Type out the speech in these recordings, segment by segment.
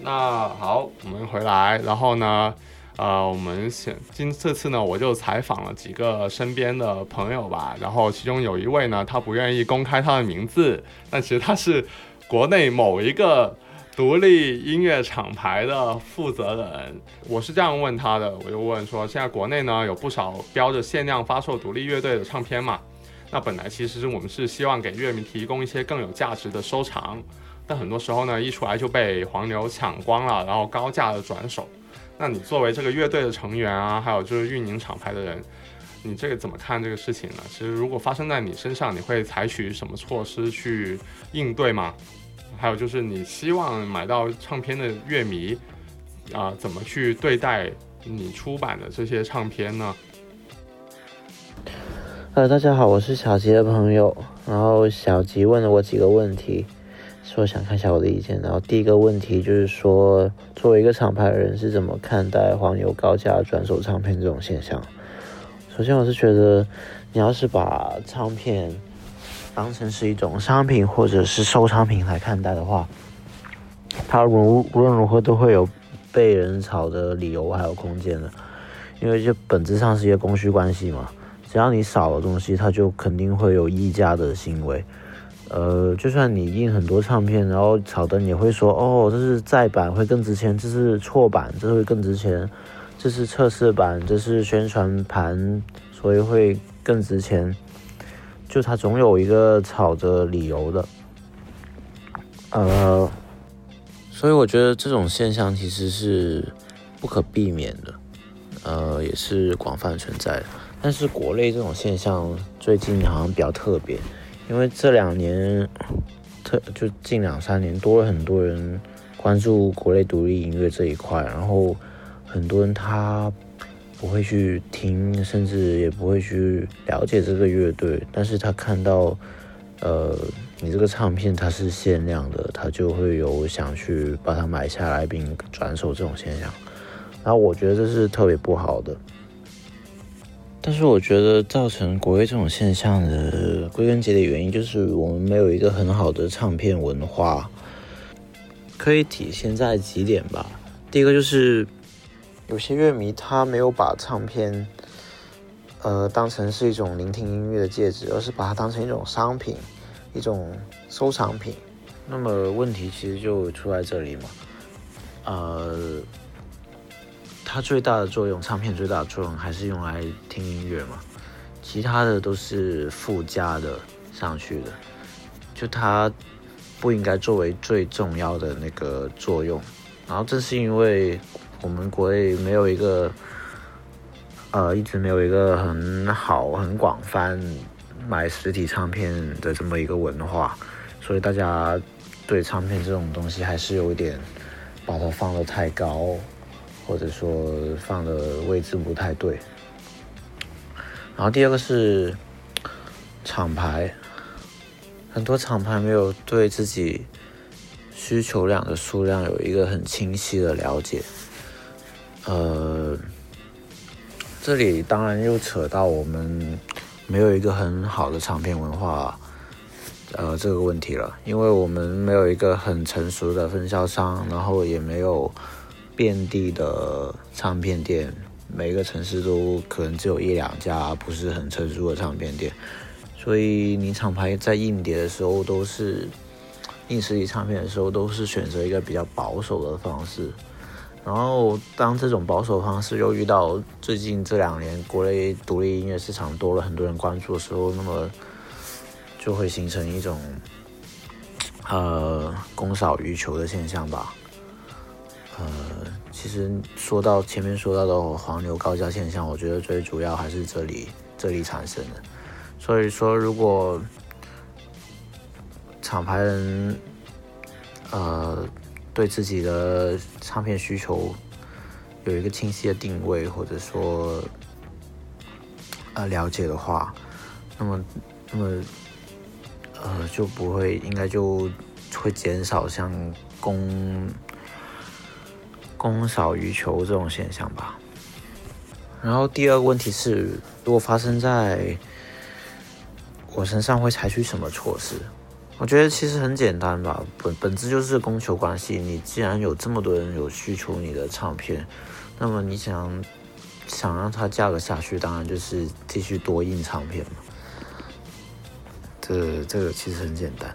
那好，我们回来，然后呢，呃，我们先今这次呢，我就采访了几个身边的朋友吧，然后其中有一位呢，他不愿意公开他的名字，但其实他是国内某一个独立音乐厂牌的负责人。我是这样问他的，我就问说，现在国内呢有不少标着限量发售独立乐队的唱片嘛？那本来其实我们是希望给乐迷提供一些更有价值的收藏。但很多时候呢，一出来就被黄牛抢光了，然后高价的转手。那你作为这个乐队的成员啊，还有就是运营厂牌的人，你这个怎么看这个事情呢？其实如果发生在你身上，你会采取什么措施去应对吗？还有就是你希望买到唱片的乐迷啊，怎么去对待你出版的这些唱片呢？呃，大家好，我是小吉的朋友，然后小吉问了我几个问题。说想看一下我的意见，然后第一个问题就是说，作为一个厂牌的人是怎么看待黄牛高价转手唱片这种现象？首先，我是觉得你要是把唱片当成是一种商品或者是收藏品来看待的话，它无无论如何都会有被人炒的理由还有空间的，因为这本质上是一个供需关系嘛，只要你少了东西，它就肯定会有溢价的行为。呃，就算你印很多唱片，然后炒的也会说，哦，这是再版会更值钱，这是错版，这会更值钱，这是测试版，这是宣传盘，所以会更值钱。就它总有一个炒的理由的。呃，所以我觉得这种现象其实是不可避免的，呃，也是广泛存在的。但是国内这种现象最近好像比较特别。因为这两年，特就近两三年多了很多人关注国内独立音乐这一块，然后很多人他不会去听，甚至也不会去了解这个乐队，但是他看到，呃，你这个唱片它是限量的，他就会有想去把它买下来并转手这种现象，然后我觉得这是特别不好的。但是我觉得造成国内这种现象的归根结底原因，就是我们没有一个很好的唱片文化，可以体现在几点吧。第一个就是有些乐迷他没有把唱片，呃，当成是一种聆听音乐的介质，而是把它当成一种商品，一种收藏品。那么问题其实就出在这里嘛，呃。它最大的作用，唱片最大的作用还是用来听音乐嘛，其他的都是附加的上去的，就它不应该作为最重要的那个作用。然后正是因为我们国内没有一个，呃，一直没有一个很好、很广泛买实体唱片的这么一个文化，所以大家对唱片这种东西还是有一点把它放得太高。或者说放的位置不太对，然后第二个是厂牌，很多厂牌没有对自己需求量的数量有一个很清晰的了解，呃，这里当然又扯到我们没有一个很好的唱片文化，呃，这个问题了，因为我们没有一个很成熟的分销商，然后也没有。遍地的唱片店，每个城市都可能只有一两家不是很成熟的唱片店，所以你厂牌在印碟的时候都是印实体唱片的时候都是选择一个比较保守的方式，然后当这种保守方式又遇到最近这两年国内独立音乐市场多了很多人关注的时候，那么就会形成一种呃供少于求的现象吧。呃，其实说到前面说到的黄牛高价现象，我觉得最主要还是这里这里产生的。所以说，如果厂牌人呃对自己的唱片需求有一个清晰的定位，或者说呃了解的话，那么那么呃就不会应该就会减少像供。供少于求这种现象吧。然后第二个问题是，如果发生在我身上，会采取什么措施？我觉得其实很简单吧，本本质就是供求关系。你既然有这么多人有需求你的唱片，那么你想想让它价格下去，当然就是继续多印唱片嘛。这这个其实很简单。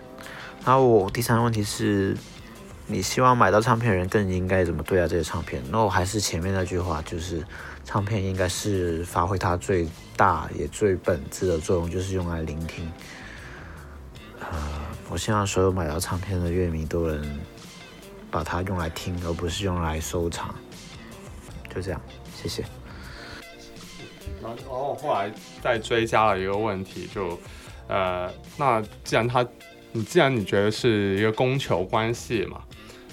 然后我第三个问题是，你希望买到唱片人更应该怎么对待这些唱片？那我还是前面那句话，就是唱片应该是发挥它最大也最本质的作用，就是用来聆听。呃，我希望所有买到唱片的乐迷都能把它用来听，而不是用来收藏。就这样，谢谢。然后，然后来再追加了一个问题，就，呃，那既然它，你既然你觉得是一个供求关系嘛，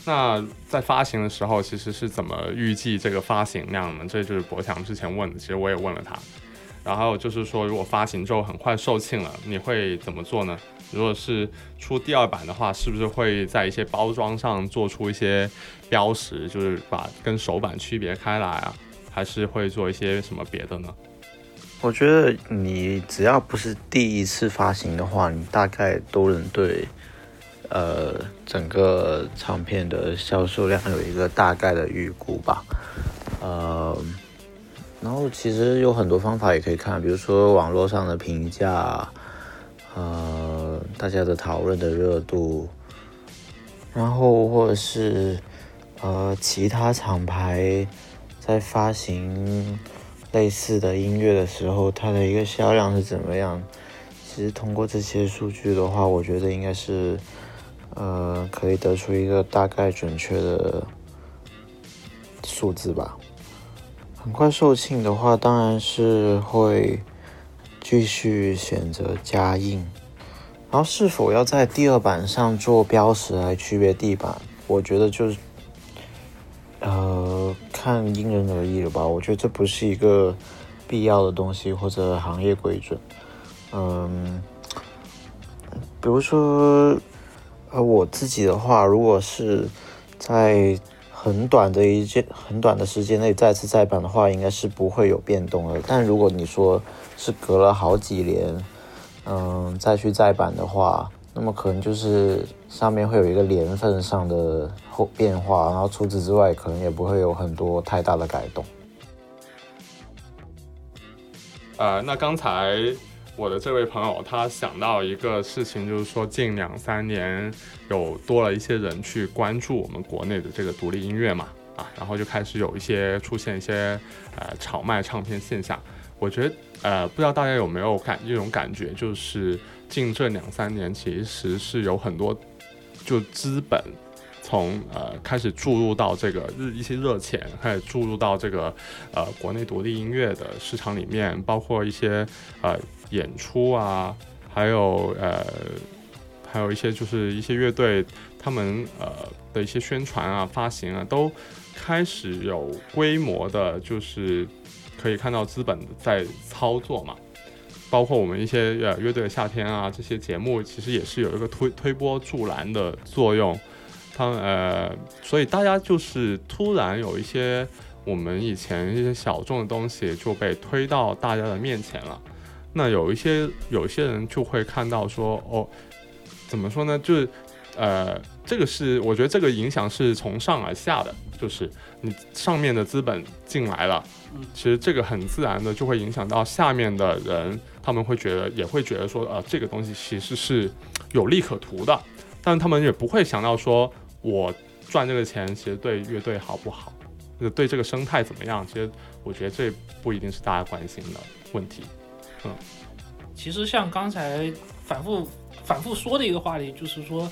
那在发行的时候其实是怎么预计这个发行量呢？这就是博强之前问的，其实我也问了他。然后就是说，如果发行之后很快售罄了，你会怎么做呢？如果是出第二版的话，是不是会在一些包装上做出一些标识，就是把跟首版区别开来啊？还是会做一些什么别的呢？我觉得你只要不是第一次发行的话，你大概都能对呃整个唱片的销售量有一个大概的预估吧。呃，然后其实有很多方法也可以看，比如说网络上的评价，呃，大家的讨论的热度，然后或者是呃其他厂牌在发行类似的音乐的时候，它的一个销量是怎么样？其实通过这些数据的话，我觉得应该是呃可以得出一个大概准确的数字吧。很快售罄的话，当然是会继续选择加印。然后是否要在第二版上做标识来区别地板，我觉得就是呃看因人而异了吧。我觉得这不是一个必要的东西或者行业规准。嗯，比如说呃我自己的话，如果是在很短的一件很短的时间内再次再版的话，应该是不会有变动的。但如果你说是隔了好几年，嗯，再去再版的话，那么可能就是上面会有一个年份上的后变化，然后除此之外，可能也不会有很多太大的改动。呃，那刚才我的这位朋友他想到一个事情，就是说近两三年有多了一些人去关注我们国内的这个独立音乐嘛，啊，然后就开始有一些出现一些呃炒卖唱片现象。我觉得呃，不知道大家有没有感一种感觉，就是近这两三年其实是有很多就资本。从呃开始注入到这个日一些热钱，开始注入到这个呃国内独立音乐的市场里面，包括一些呃演出啊，还有呃还有一些就是一些乐队他们呃的一些宣传啊、发行啊，都开始有规模的，就是可以看到资本在操作嘛。包括我们一些呃乐队的夏天啊这些节目，其实也是有一个推推波助澜的作用。他们呃，所以大家就是突然有一些我们以前一些小众的东西就被推到大家的面前了。那有一些有一些人就会看到说，哦，怎么说呢？就是呃，这个是我觉得这个影响是从上而下的，就是你上面的资本进来了，其实这个很自然的就会影响到下面的人，他们会觉得也会觉得说，呃，这个东西其实是有利可图的，但他们也不会想到说。我赚这个钱，其实对乐队好不好，对这个生态怎么样？其实我觉得这不一定是大家关心的问题。嗯，其实像刚才反复反复说的一个话题，就是说，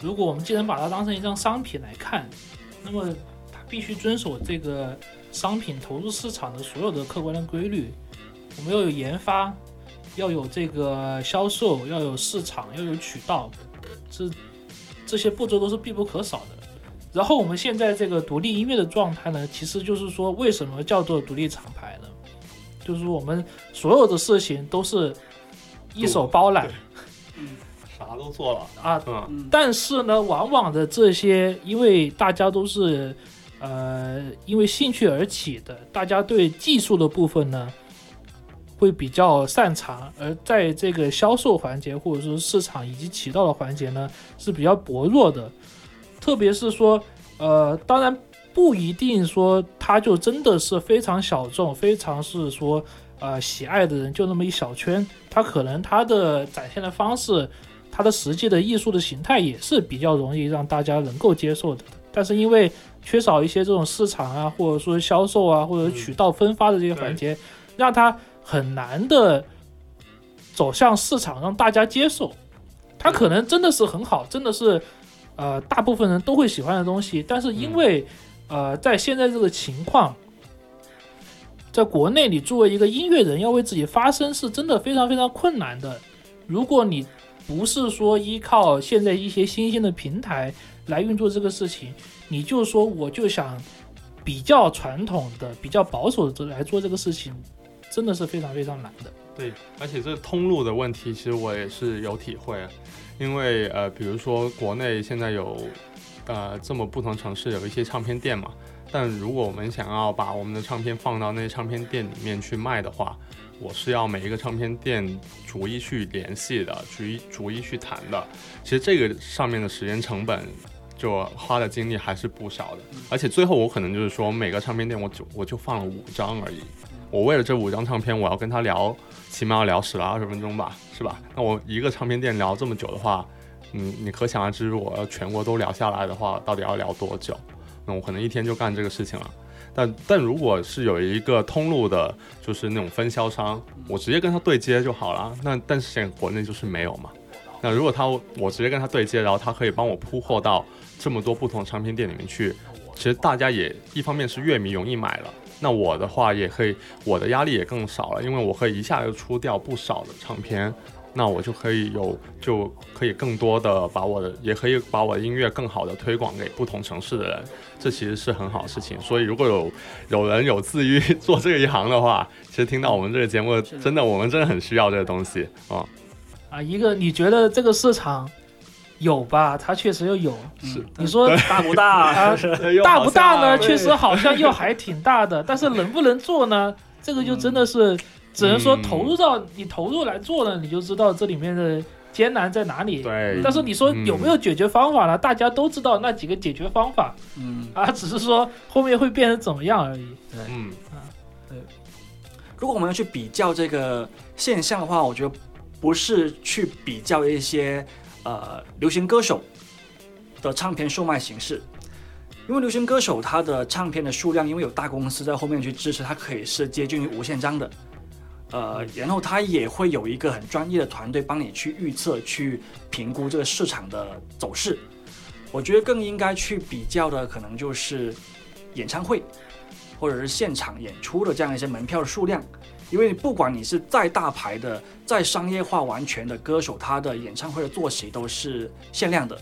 如果我们既然把它当成一张商品来看，那么它必须遵守这个商品投入市场的所有的客观的规律。我们要有研发，要有这个销售，要有市场，要有渠道，这。这些步骤都是必不可少的。然后我们现在这个独立音乐的状态呢，其实就是说，为什么叫做独立厂牌呢？就是我们所有的事情都是一手包揽，嗯，啥都做了啊。嗯但是呢，往往的这些，因为大家都是呃因为兴趣而起的，大家对技术的部分呢，会比较擅长，而在这个销售环节或者说市场以及渠道的环节呢是比较薄弱的。特别是说，呃，当然不一定说他就真的是非常小众，非常是说呃喜爱的人就那么一小圈，他可能他的展现的方式，他的实际的艺术的形态也是比较容易让大家能够接受的。但是因为缺少一些这种市场啊，或者说销售啊，或者渠道分发的这些环节，让他很难的走向市场，让大家接受。他可能真的是很好，真的是呃大部分人都会喜欢的东西，但是因为、呃在现在这个情况，在国内你作为一个音乐人要为自己发声是真的非常非常困难的。如果你不是说依靠现在一些新兴的平台来运作这个事情，你就说我就想比较传统的、比较保守的来做这个事情，真的是非常非常难的。对，而且这个通路的问题，其实我也是有体会，因为呃，比如说国内现在有呃这么不同城市有一些唱片店嘛，但如果我们想要把我们的唱片放到那些唱片店里面去卖的话，我是要每一个唱片店逐一去联系的，逐一逐一去谈的。其实这个上面的时间成本。就花的精力还是不少的，而且最后我可能就是说，每个唱片店我就我就放了五张而已。我为了这五张唱片，我要跟他聊，起码要聊十来二十分钟吧，是吧？那我一个唱片店聊这么久的话，你你可想而知，我要全国都聊下来的话，到底要聊多久？那我可能一天就干这个事情了。但但如果是有一个通路的，就是那种分销商，我直接跟他对接就好了。那但是现在国内就是没有嘛。那如果他我直接跟他对接，然后他可以帮我铺货到这么多不同的唱片店里面去，其实大家也一方面是乐迷容易买了，那我的话也可以，我的压力也更少了，因为我可以一下就出掉不少的唱片，那我就可以有就可以更多的把我的，也可以把我的音乐更好的推广给不同城市的人，这其实是很好的事情。所以如果有有人有自愈 做这一行的话，其实听到我们这个节目，真的我们真的很需要这个东西啊。啊，一个你觉得这个市场有吧？它确实又有。是你说大不大？啊 大不大呢？确实好像又还挺大的，但是能不能做呢？这个就真的是只能说投入到你投入来做呢，你就知道这里面的艰难在哪里。对，但是你说有没有解决方法呢？大家都知道那几个解决方法嗯，啊，只是说后面会变成怎么样而已。对嗯，对如果我们要去比较这个现象的话，我觉得不是去比较一些呃流行歌手的唱片售卖形式，因为流行歌手他的唱片的数量，因为有大公司在后面去支持，它可以是接近于无限张的。呃，然后他也会有一个很专业的团队帮你去预测、去评估这个市场的走势。我觉得更应该去比较的，可能就是演唱会或者是现场演出的这样一些门票的数量。因为不管你是再大牌的、再商业化完全的歌手，他的演唱会的坐席都是限量的。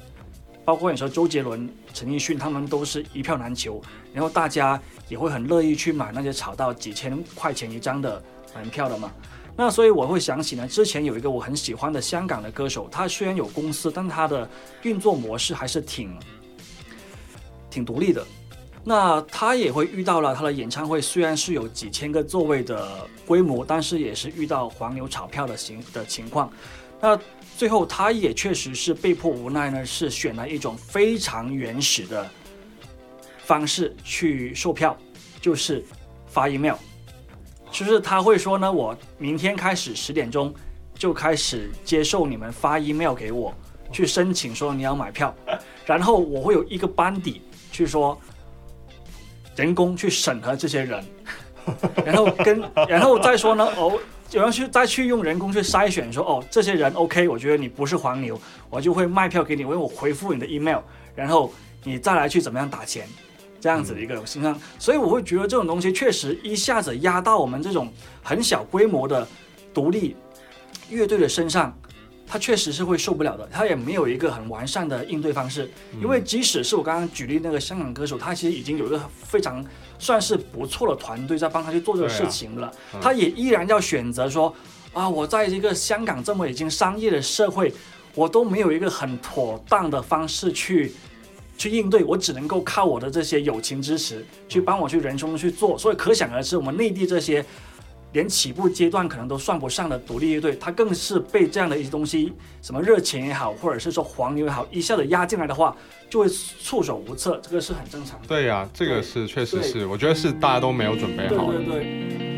包括你说周杰伦、陈奕迅，他们都是一票难求，然后大家也会很乐意去买那些炒到几千块钱一张的门票的嘛。那所以我会想起呢，之前有一个我很喜欢的香港的歌手，他虽然有公司，但他的运作模式还是挺挺独立的。那他也会遇到了他的演唱会，虽然是有几千个座位的规模，但是也是遇到黄牛炒票的情的情况。那最后他也确实是被迫无奈呢，是选了一种非常原始的方式去售票，就是发 email。就是他会说呢，我明天开始十点钟就开始接受你们发 email 给我，去申请说你要买票，然后我会有一个班底去说人工去审核这些人，然后跟 然后再说呢，哦，然后去再去用人工去筛选说，哦，这些人 OK，我觉得你不是黄牛，我就会卖票给你，因为我回复你的 email，然后你再来去怎么样打钱，这样子的一个形象，所以我会觉得这种东西确实一下子压到我们这种很小规模的独立乐队的身上。他确实是会受不了的，他也没有一个很完善的应对方式。因为即使是我刚刚举例那个香港歌手，他其实已经有一个非常算是不错的团队在帮他去做这个事情了，嗯他也依然要选择说啊，我在这个香港这么已经商业的社会，我都没有一个很妥当的方式去去应对，我只能够靠我的这些友情支持去帮我去人中去做，所以可想而知，我们内地这些。连起步阶段可能都算不上的独立乐队，它更是被这样的一些东西，什么热情也好，或者是说黄牛也好，一下子压进来的话，就会束手无策，这个是很正常的。对呀、这个是确实是，我觉得是大家都没有准备对好对。对对。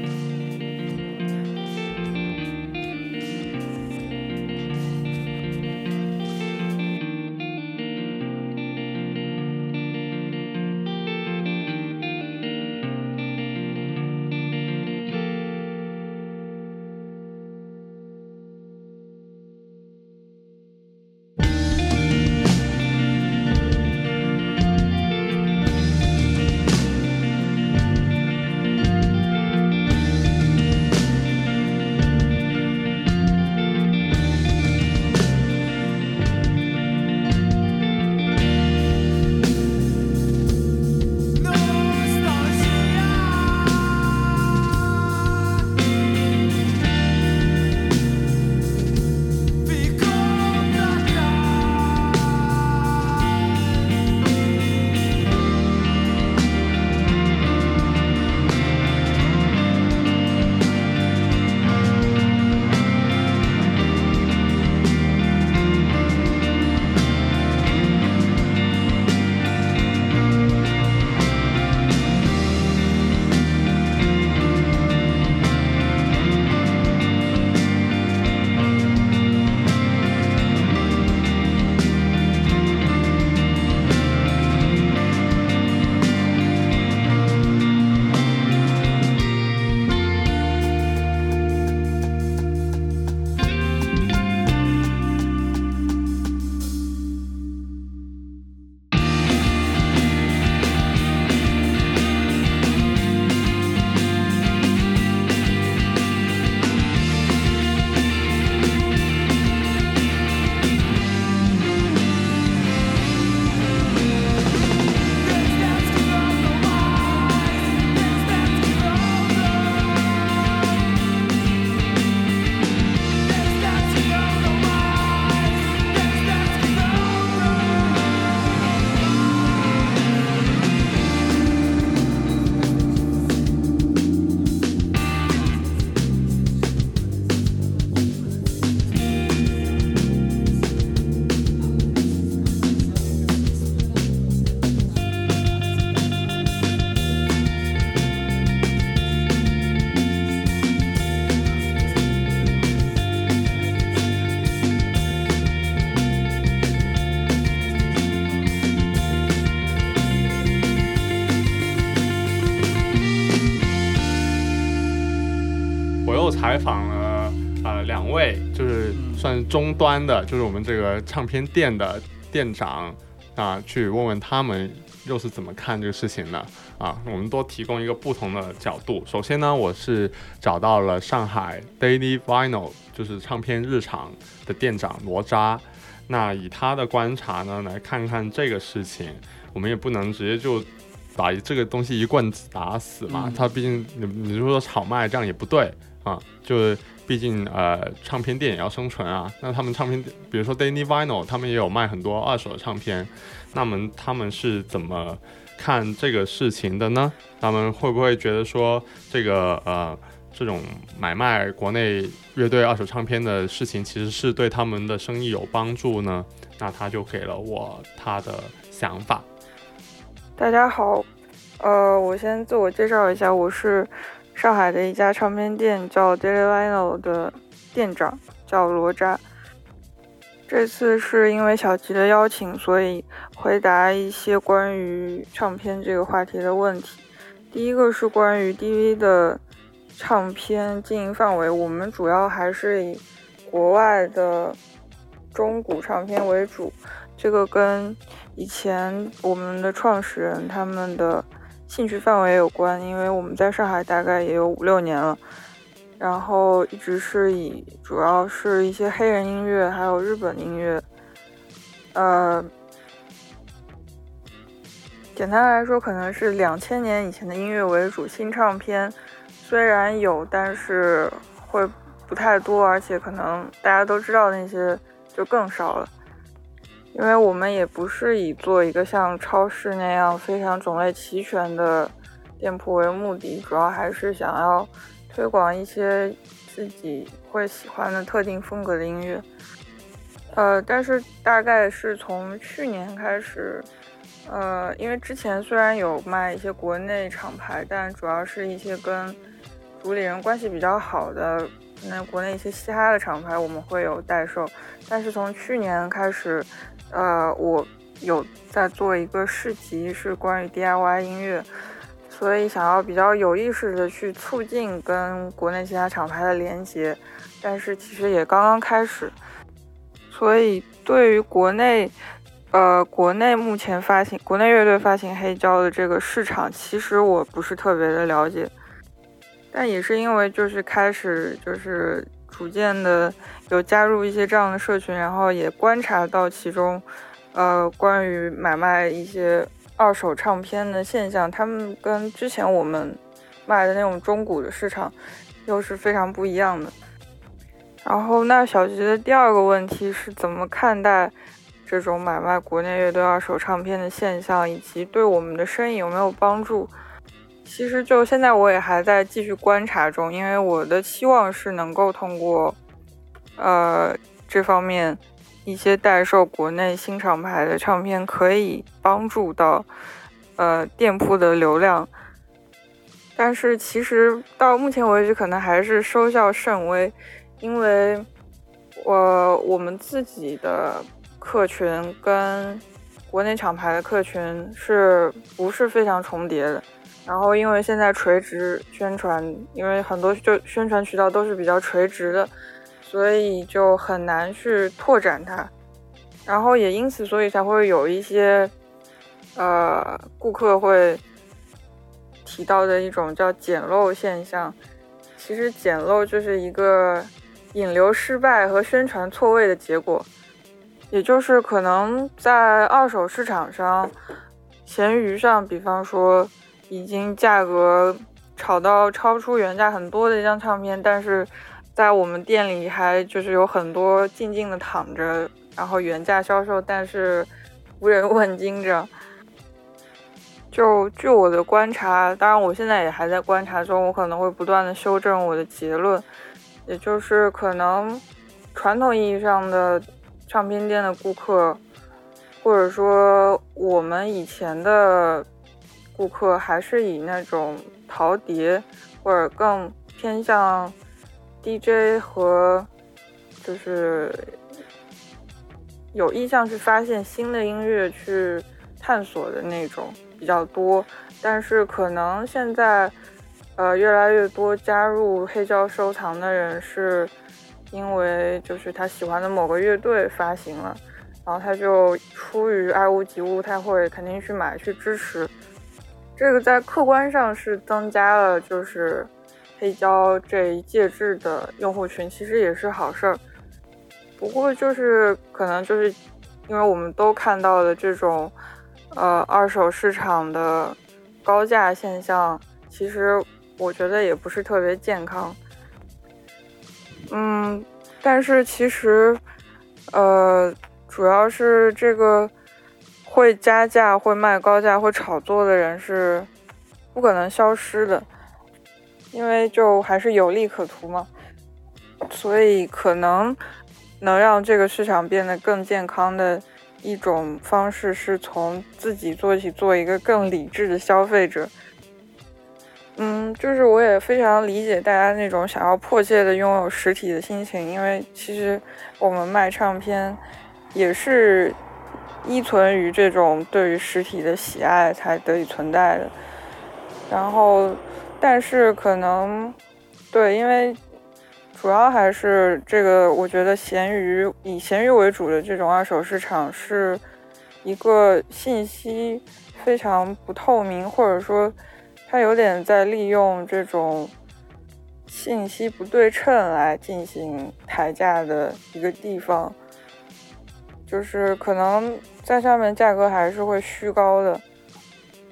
终端的，就是我们这个唱片店的店长啊，去问问他们又是怎么看这个事情的啊。我们多提供一个不同的角度。首先呢，我是找到了上海 Daily Vinyl，就是唱片日常的店长罗扎。那以他的观察呢，来看看这个事情，我们也不能直接就把这个东西一棍子打死嘛。嗯他毕竟你你说炒卖这样也不对啊，就是毕竟呃唱片店也要生存啊。那他们唱片，比如说 Daily Vinyl，他们也有卖很多二手的唱片，那么他们是怎么看这个事情的呢？他们会不会觉得说这个呃这种买卖国内乐队二手唱片的事情，其实是对他们的生意有帮助呢？那他就给了我他的想法。大家好，呃，我先自我介绍一下，我是上海的一家唱片店叫 Daily Vinyl 的店长，叫罗扎。这次是因为小吉的邀请，所以回答一些关于唱片这个话题的问题。第一个是关于 DV 的唱片经营范围，我们主要还是以国外的中古唱片为主，这个跟以前我们的创始人他们的兴趣范围有关，因为我们在上海大概也有五六年了，然后一直是以主要是一些黑人音乐还有日本音乐，呃，简单来说可能是两千年以前的音乐为主，新唱片虽然有，但是会不太多，而且可能大家都知道那些就更少了。因为我们也不是以做一个像超市那样非常种类齐全的店铺为目的，主要还是想要推广一些自己会喜欢的特定风格的音乐。呃，但是大概是从去年开始，呃，因为之前虽然有卖一些国内厂牌，但主要是一些跟主理人关系比较好的，那国内一些嘻哈的厂牌我们会有代售。但是从去年开始，呃，我有在做一个市集，是关于 DIY 音乐，所以想要比较有意识的去促进跟国内其他厂牌的连接，但是其实也刚刚开始。所以，对于国内，呃，国内目前发行国内乐队发行黑胶的这个市场，其实我不是特别的了解。但也是因为就是开始就是逐渐的有加入一些这样的社群，然后也观察到其中，呃，关于买卖一些二手唱片的现象，他们跟之前我们卖的那种中古的市场又是非常不一样的。然后，那小吉的第二个问题是怎么看待这种买卖国内乐队二手唱片的现象，以及对我们的生意有没有帮助？其实就现在我也还在继续观察中，因为我的期望是能够通过呃这方面一些代售国内新厂牌的唱片，可以帮助到呃店铺的流量。但是其实到目前为止，可能还是收效甚微。因为，我我们自己的客群跟国内厂牌的客群是不是非常重叠的？然后，因为现在垂直宣传，因为很多就宣传渠道都是比较垂直的，所以就很难去拓展它。然后也因此，所以才会有一些呃顾客会提到的一种叫捡漏现象。其实捡漏就是一个。引流失败和宣传错位的结果，也就是可能在二手市场上，闲鱼上，比方说已经价格炒到超出原价很多的一张唱片，但是在我们店里还就是有很多静静的躺着，然后原价销售，但是无人 问津着。就据我的观察，当然我现在也还在观察中，我可能会不断的修正我的结论。也就是可能传统意义上的唱片店的顾客，或者说我们以前的顾客，还是以那种陶碟或者更偏向 DJ 和就是有意向去发现新的音乐去探索的那种比较多，但是可能现在。呃，越来越多加入黑胶收藏的人，是因为就是他喜欢的某个乐队发行了，然后他就出于爱屋及乌，他会肯定去买去支持。这个在客观上是增加了就是黑胶这一介质的用户群，其实也是好事儿。不过就是可能就是因为我们都看到的这种呃二手市场的高价现象，其实。我觉得也不是特别健康，嗯，但是其实，呃，主要是这个会加价、会卖高价、会炒作的人是不可能消失的，因为就还是有利可图嘛，所以可能能让这个市场变得更健康的一种方式，是从自己做起，做一个更理智的消费者。嗯，就是我也非常理解大家那种想要迫切的拥有实体的心情，因为其实我们卖唱片也是依存于这种对于实体的喜爱才得以存在的。然后，但是可能对，因为主要还是这个，我觉得闲鱼以闲鱼为主的这种二手市场是一个信息非常不透明，或者说。它有点在利用这种信息不对称来进行抬价的一个地方，就是可能在上面价格还是会虚高的。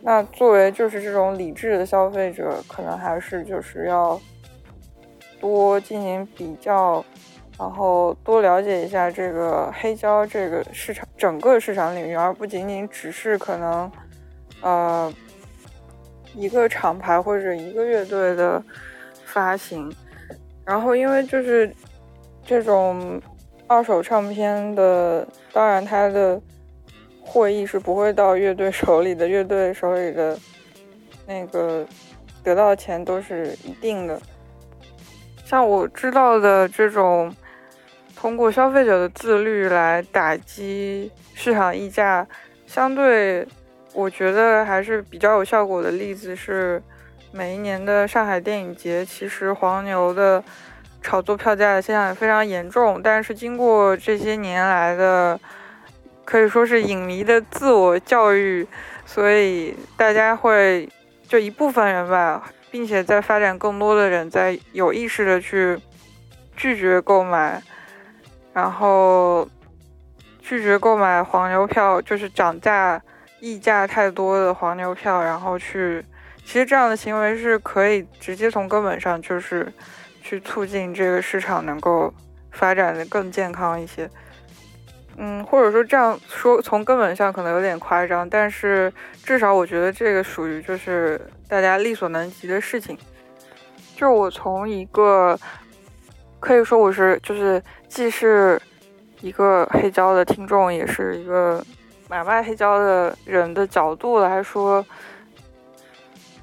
那作为就是这种理智的消费者，可能还是就是要多进行比较，然后多了解一下这个黑胶这个市场整个市场领域，而不仅仅只是可能呃。一个厂牌或者一个乐队的发行。然后因为就是这种二手唱片的，当然它的获益是不会到乐队手里的，乐队手里的那个得到的钱都是一定的。像我知道的这种通过消费者的自律来打击市场溢价，相对我觉得还是比较有效果的例子是。每一年的上海电影节，其实黄牛的炒作票价的现象也非常严重。但是经过这些年来的，可以说是影迷的自我教育，所以大家会就一部分人吧，并且在发展更多的人在有意识的去拒绝购买，然后拒绝购买黄牛票，就是涨价溢价太多的黄牛票，然后去。其实这样的行为是可以直接从根本上就是去促进这个市场能够发展的更健康一些。嗯，或者说这样说从根本上可能有点夸张，但是至少我觉得这个属于就是大家力所能及的事情。就我从一个可以说我是就是既是一个黑胶的听众，也是一个买卖黑胶的人的角度来说。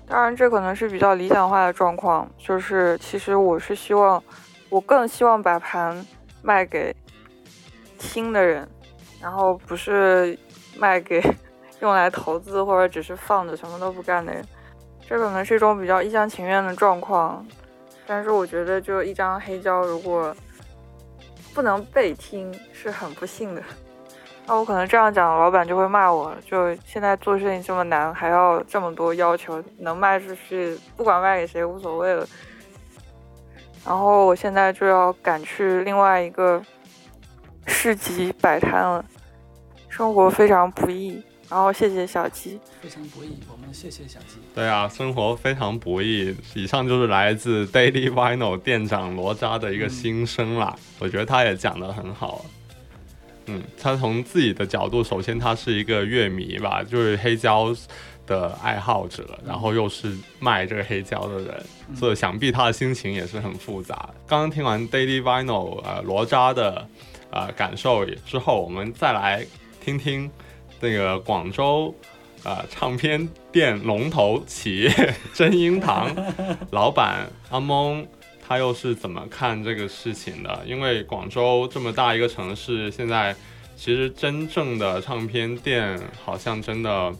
当然，这可能是比较理想化的状况。就是其实我是希望，我更希望把盘卖给听的人，然后不是卖给 用来投资或者只是放着什么都不干的人。这可能是一种比较一厢情愿的状况。但是我觉得，就一张黑胶如果不能被听，是很不幸的。那我可能这样讲，老板就会骂我。就现在做事情这么难，还要这么多要求，能卖出去，不管卖给谁无所谓了。然后我现在就要赶去另外一个市集摆摊了，生活非常不易。然后谢谢小鸡，非常不易，我们谢谢小鸡。对啊，生活非常不易。以上就是来自 Daily Vinyl 店长罗扎的一个心声啦。我觉得他也讲得很好。嗯，他从自己的角度，首先他是一个乐迷吧，就是黑胶的爱好者，然后又是卖这个黑胶的人，所以想必他的心情也是很复杂。刚刚听完 Daily Vinyl 呃罗扎的呃感受之后，我们再来听听那个广州呃唱片店龙头企业 真音堂 老板阿蒙。他又是怎么看这个事情的？因为广州这么大一个城市，现在其实真正的唱片店好像真的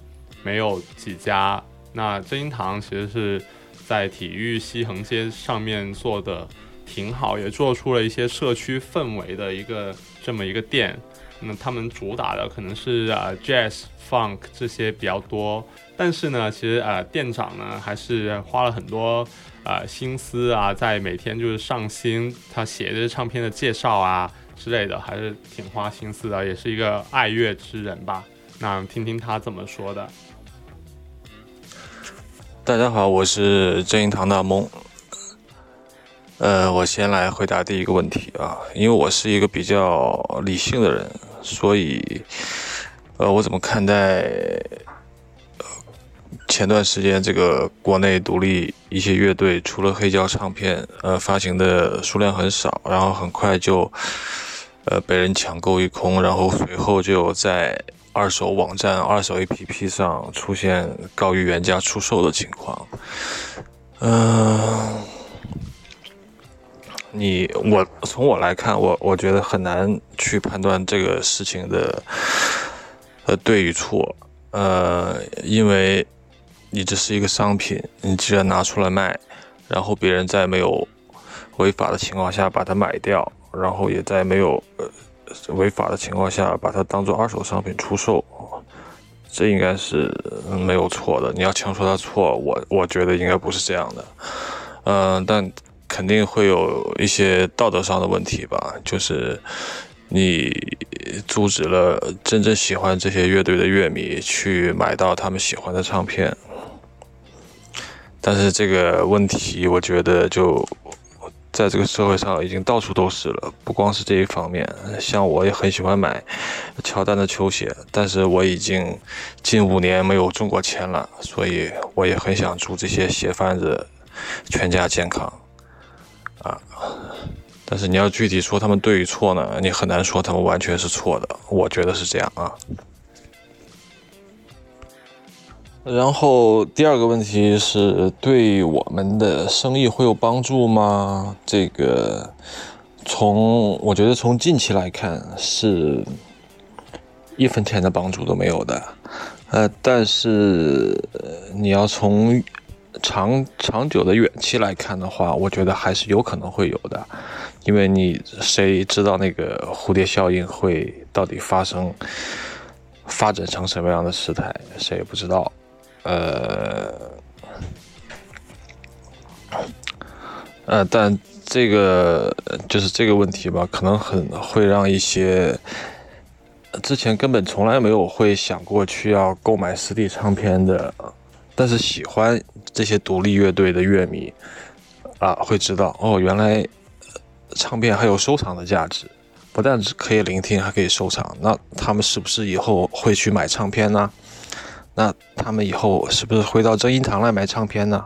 没有几家。那真音堂其实是在体育西横街上面做的挺好，也做出了一些社区氛围的一个这么一个店。那他们主打的可能是呃 jazz、funk 这些比较多，但是呢，其实呃店长呢还是花了很多。呃，心思啊，在每天就是上新，他写这些唱片的介绍啊之类的，还是挺花心思的，也是一个爱乐之人吧。那听听他怎么说的。大家好，我是正音堂的梦。呃，我先来回答第一个问题啊，因为我是一个比较理性的人，所以，呃，我怎么看待？前段时间，这个国内独立一些乐队除了黑胶唱片，呃，发行的数量很少，然后很快就，呃，被人抢购一空，然后随后就在二手网站、二手 APP 上出现高于原价出售的情况。嗯，你我从我来看，我我觉得很难去判断这个事情的呃对与错，呃，因为。你这是一个商品，你既然拿出来卖，然后别人在没有违法的情况下把它买掉，然后也在没有呃违法的情况下把它当做二手商品出售，这应该是没有错的。你要强说它错，我我觉得应该不是这样的。嗯，但肯定会有一些道德上的问题吧，就是你阻止了真正喜欢这些乐队的乐迷去买到他们喜欢的唱片。但是这个问题，我觉得就在这个社会上已经到处都是了，不光是这一方面。像我也很喜欢买乔丹的球鞋，但是我已经近五年没有中过钱了，所以我也很想祝这些鞋贩子全家健康。啊。但是你要具体说他们对与错呢，你很难说他们完全是错的。我觉得是这样啊。然后第二个问题是对我们的生意会有帮助吗？这个从我觉得从近期来看是一分钱的帮助都没有的。呃，但是你要从长长久的远期来看的话，我觉得还是有可能会有的，因为你谁知道那个蝴蝶效应会到底发生发展成什么样的事态，谁也不知道。呃，呃，但这个就是这个问题吧，可能很会让一些之前根本从来没有会想过去要购买实体唱片的，但是喜欢这些独立乐队的乐迷啊，会知道哦，原来唱片还有收藏的价值，不但可以聆听，还可以收藏。那他们是不是以后会去买唱片呢？那他们以后是不是会到正音堂来买唱片呢？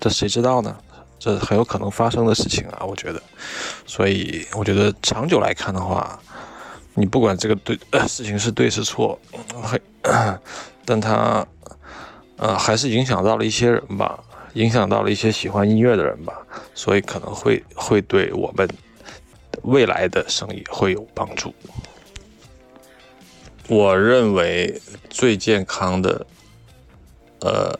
这谁知道呢？这很有可能发生的事情啊，我觉得。所以我觉得长久来看的话，你不管这个对事情是对是错，还，但他，呃，还是影响到了一些人吧，影响到了一些喜欢音乐的人吧，所以可能会会对我们未来的生意会有帮助。我认为最健康的，呃，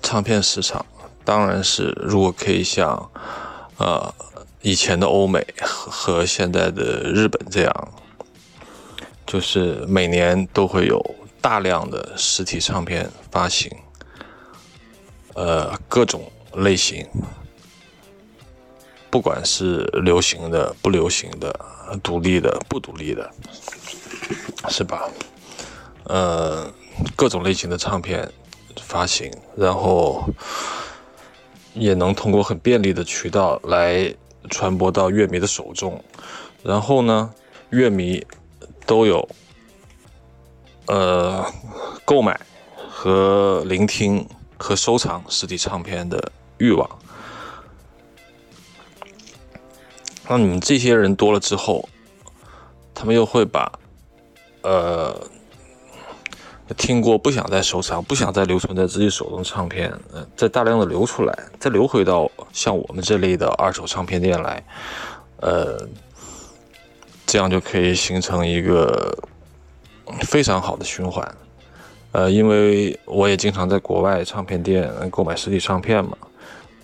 唱片市场当然是如果可以像，呃，以前的欧美和和现在的日本这样，就是每年都会有大量的实体唱片发行，呃，各种类型，不管是流行的、不流行的、独立的、不独立的。是吧？呃，各种类型的唱片发行，然后也能通过很便利的渠道来传播到乐迷的手中。然后呢，乐迷都有呃购买和聆听和收藏实体唱片的欲望。那你们这些人多了之后，他们又会把。呃，听过不想再收藏、不想再留存在自己手中唱片，呃，再大量的流出来，再流回到像我们这类的二手唱片店来，呃，这样就可以形成一个非常好的循环。呃，因为我也经常在国外唱片店购买实体唱片嘛，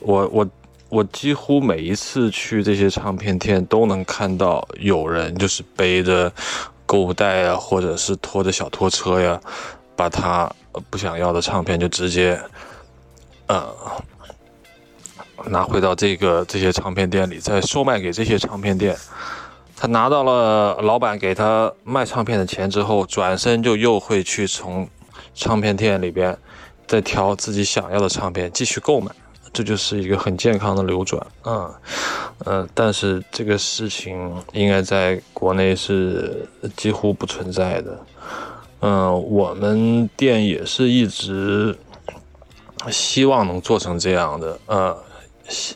我我我几乎每一次去这些唱片店都能看到有人就是背着。购物袋啊，或者是拖着小拖车呀，把他不想要的唱片就直接，呃，拿回到这个这些唱片店里，再售卖给这些唱片店。他拿到了老板给他卖唱片的钱之后，转身就又会去从唱片店里边再挑自己想要的唱片继续购买。这就是一个很健康的流转，嗯，呃，但是这个事情应该在国内是几乎不存在的，嗯，我们店也是一直希望能做成这样的，呃，希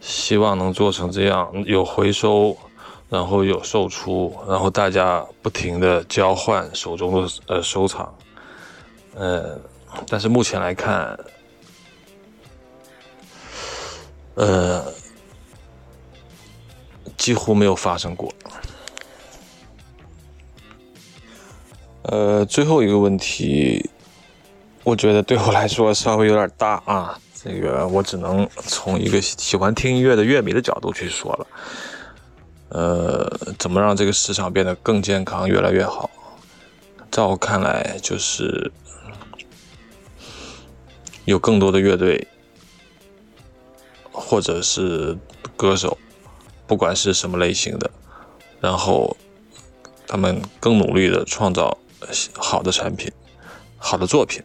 希望能做成这样，有回收，然后有售出，然后大家不停的交换手中的呃收藏，呃，但是目前来看。呃，几乎没有发生过。呃，最后一个问题，我觉得对我来说稍微有点大啊。这个我只能从一个喜欢听音乐的乐迷的角度去说了。呃，怎么让这个市场变得更健康、越来越好？在我看来，就是有更多的乐队。或者是歌手，不管是什么类型的，然后他们更努力的创造好的产品、好的作品。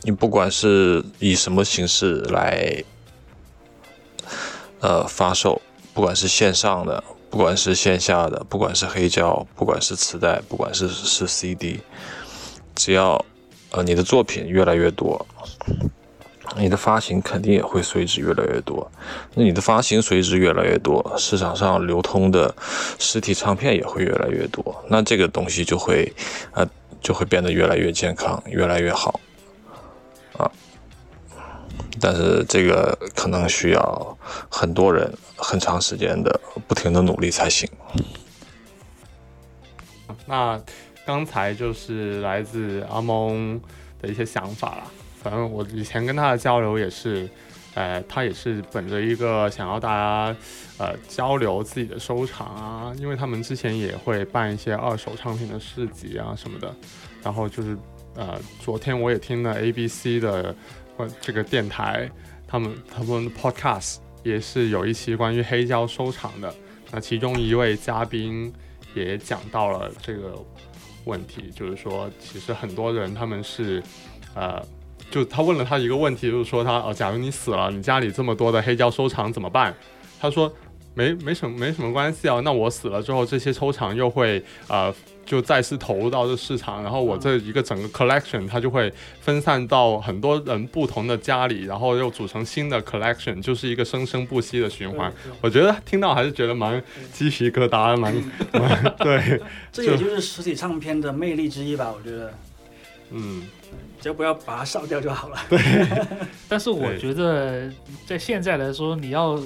你不管是以什么形式来呃发售，不管是线上的，不管是线下的，不管是黑胶，不管是磁带，不管是是 CD，只要呃你的作品越来越多。你的发行肯定也会随之越来越多。那你的发行随之越来越多，市场上流通的实体唱片也会越来越多。那这个东西就会，呃，就会变得越来越健康，越来越好，啊。但是这个可能需要很多人很长时间的不停的努力才行。那刚才就是来自阿蒙的一些想法了。反正我以前跟他的交流也是，呃，他也是本着一个想要大家，呃，交流自己的收藏啊，因为他们之前也会办一些二手唱片的市集啊什么的。然后就是，呃，昨天我也听了 ABC 的，这个电台，他们他们 Podcast 也是有一期关于黑胶收藏的。那其中一位嘉宾也讲到了这个问题，就是说，其实很多人他们是，呃。就他问了他一个问题，就是说他呃，假如你死了，你家里这么多的黑胶收藏怎么办？他说没没什么没什么关系啊。那我死了之后，这些收藏又会呃就再次投入到这市场，然后我这一个整个 collection 它就会分散到很多人不同的家里，然后又组成新的 collection，就是一个生生不息的循环。我觉得听到还是觉得蛮鸡皮疙瘩，蛮 蛮对。这也就是实体唱片的魅力之一吧？我觉得，嗯。只要不要把它烧掉就好了。对，但是我觉得在现在来说，你要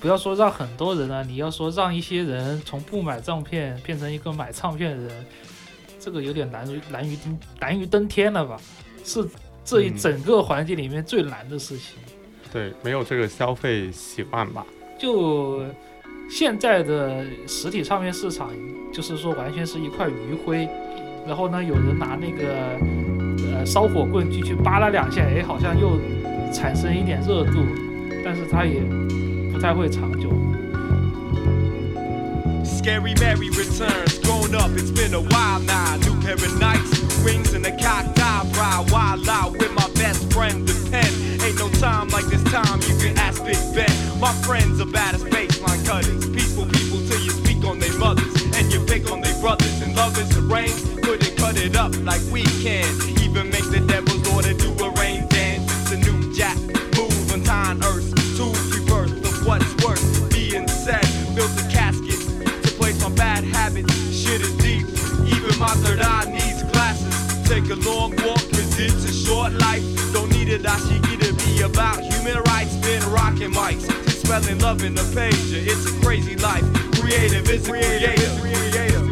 不要说让很多人啊？你要说让一些人从不买唱片变成一个买唱片的人，这个有点难于难于登难于登天了吧？是这一整个环境里面最难的事情。对，没有这个消费习惯吧？就现在的实体唱片市场，就是说完全是一块余灰。然后呢，有人拿那个。呃，烧火棍进去扒拉两下，哎，好像又产生一点热度，但是它也 不太会长久。Scary Mary returns, grown up, it's been a while now. New pair of nights, wings and a cocked eyebrow. Wild out with my best friend, the pen. Ain't no time like this time, you can ask Big Ben. My friends are bad as baseline cutters. Peaceful people till you speak on their mothers. And you pick on their brothers. And love is the rain, couldn't cut it up like we can My third eye needs glasses. Take a long walk, cause it's a short life. Don't need a dashiki to be about human rights. Been rocking mics. Spelling love in the page. It's a crazy life. Creative is a creative. creative.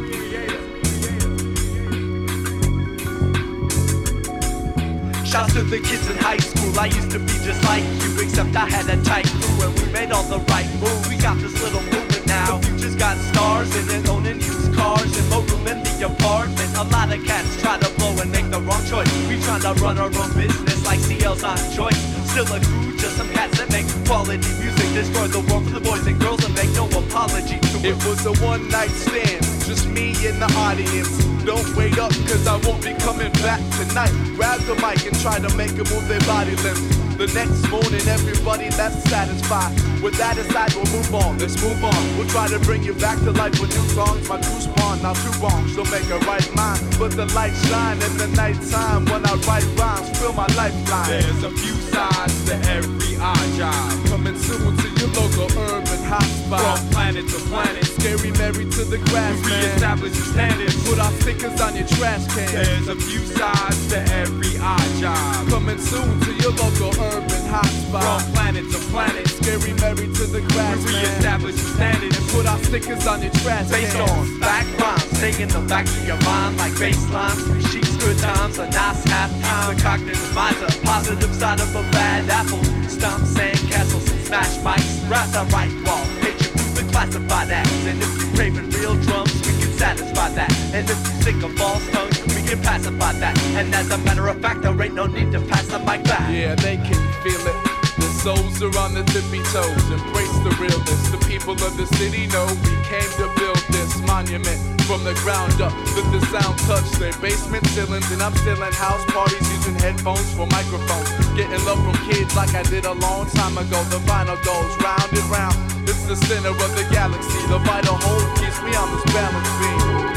Shouts to the kids in high school. I used to be just like you, except I had a tight crew and we made all the right moves. We got this little movement now. The future's got stars in it, owning used cars and more room in the apartment. A lot of cats try to blow and make the wrong choice. We try to run our own business like CL's on choice. Still a crew, just some cats that make quality music. Destroy the world for the boys and girls and make no apology it. It was a one night stand, just me and the audience. Don't wait up, cause I won't be coming back tonight. Grab the mic and try to make it move their body limbs. The next morning, everybody left satisfied. With that aside, we'll move on. Let's move on. We'll try to bring you back to life with new songs. My two spawn, now two wrongs. Don't make a right mind. But the light shine in the nighttime when I write rhymes. Feel my lifeline. There's a few sides to every odd job. Coming soon to your local urban hotspot. From planet to planet. Scary Mary to the grass. We reestablish the standards. Put our stickers on your trash can. There's a few sides to every odd job. Coming soon to your local urban hotspot. From planet to planet. Scary Mary to the grass. We reestablish the standards. And put our stickers on your trash Based can. on back rhymes. Stay in the back of your mind like bass lines. Three sheets, good times, a nice half time. The cognitive mind's a positive side of a bad apple. Stomp sand castles and smash mics. Rise on right wall. Page and classify that. And if you craving real drums, we can satisfy that. And if you sick of false tongues, we can pacify that. And as a matter of fact, there ain't no need to pass the mic back. Yeah, they can feel it. The souls are on the tippy toes. Embrace the realness. The people of the city know we came to build this monument from the ground up. Let the sound touch their basement ceilings. And I'm still in house parties using headphones for microphones. Getting love from kids like I did a long time ago. The vinyl goes round and round. It's the center of the galaxy. The vital hold keeps me on this balance beam.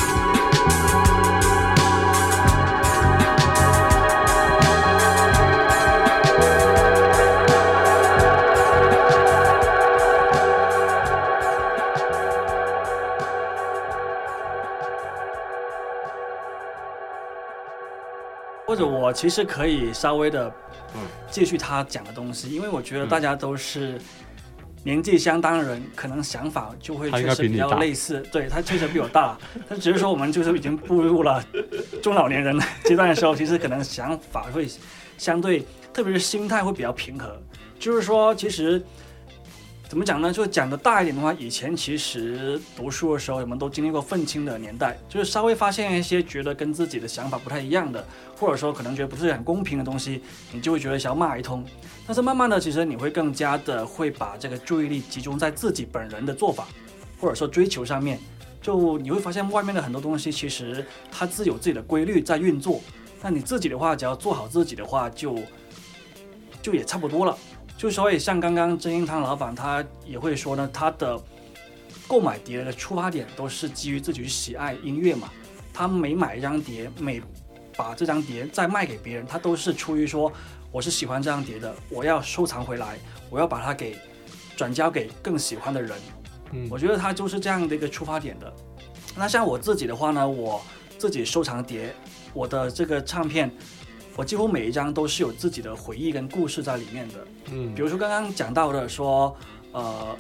者我其实可以稍微的嗯继续他讲的东西，因为我觉得大家都是年纪相当的人，可能想法就会确实比较类似。对他确实比我大，但只是说我们就是已经步入了中老年人的 阶段的时候，其实可能想法会相对，特别是心态会比较平和。就是说，其实怎么讲呢？就讲的大一点的话，以前其实读书的时候，我们都经历过愤青的年代，就是稍微发现一些觉得跟自己的想法不太一样的，或者说可能觉得不是很公平的东西，你就会觉得想要骂一通。但是慢慢的，其实你会更加的会把这个注意力集中在自己本人的做法，或者说追求上面。就你会发现外面的很多东西，其实它自有自己的规律在运作。那你自己的话，只要做好自己的话，就就也差不多了。就所以像刚刚真英汤老板他也会说呢，他的购买碟的出发点都是基于自己喜爱音乐嘛。他每买一张碟，每把这张碟再卖给别人，他都是出于说我是喜欢这张碟的，我要收藏回来，我要把它给转交给更喜欢的人。嗯我觉得他就是这样的一个出发点的。那像我自己的话呢，我自己收藏碟，我的这个唱片，我几乎每一张都是有自己的回忆跟故事在里面的。嗯比如说刚刚讲到的说，呃，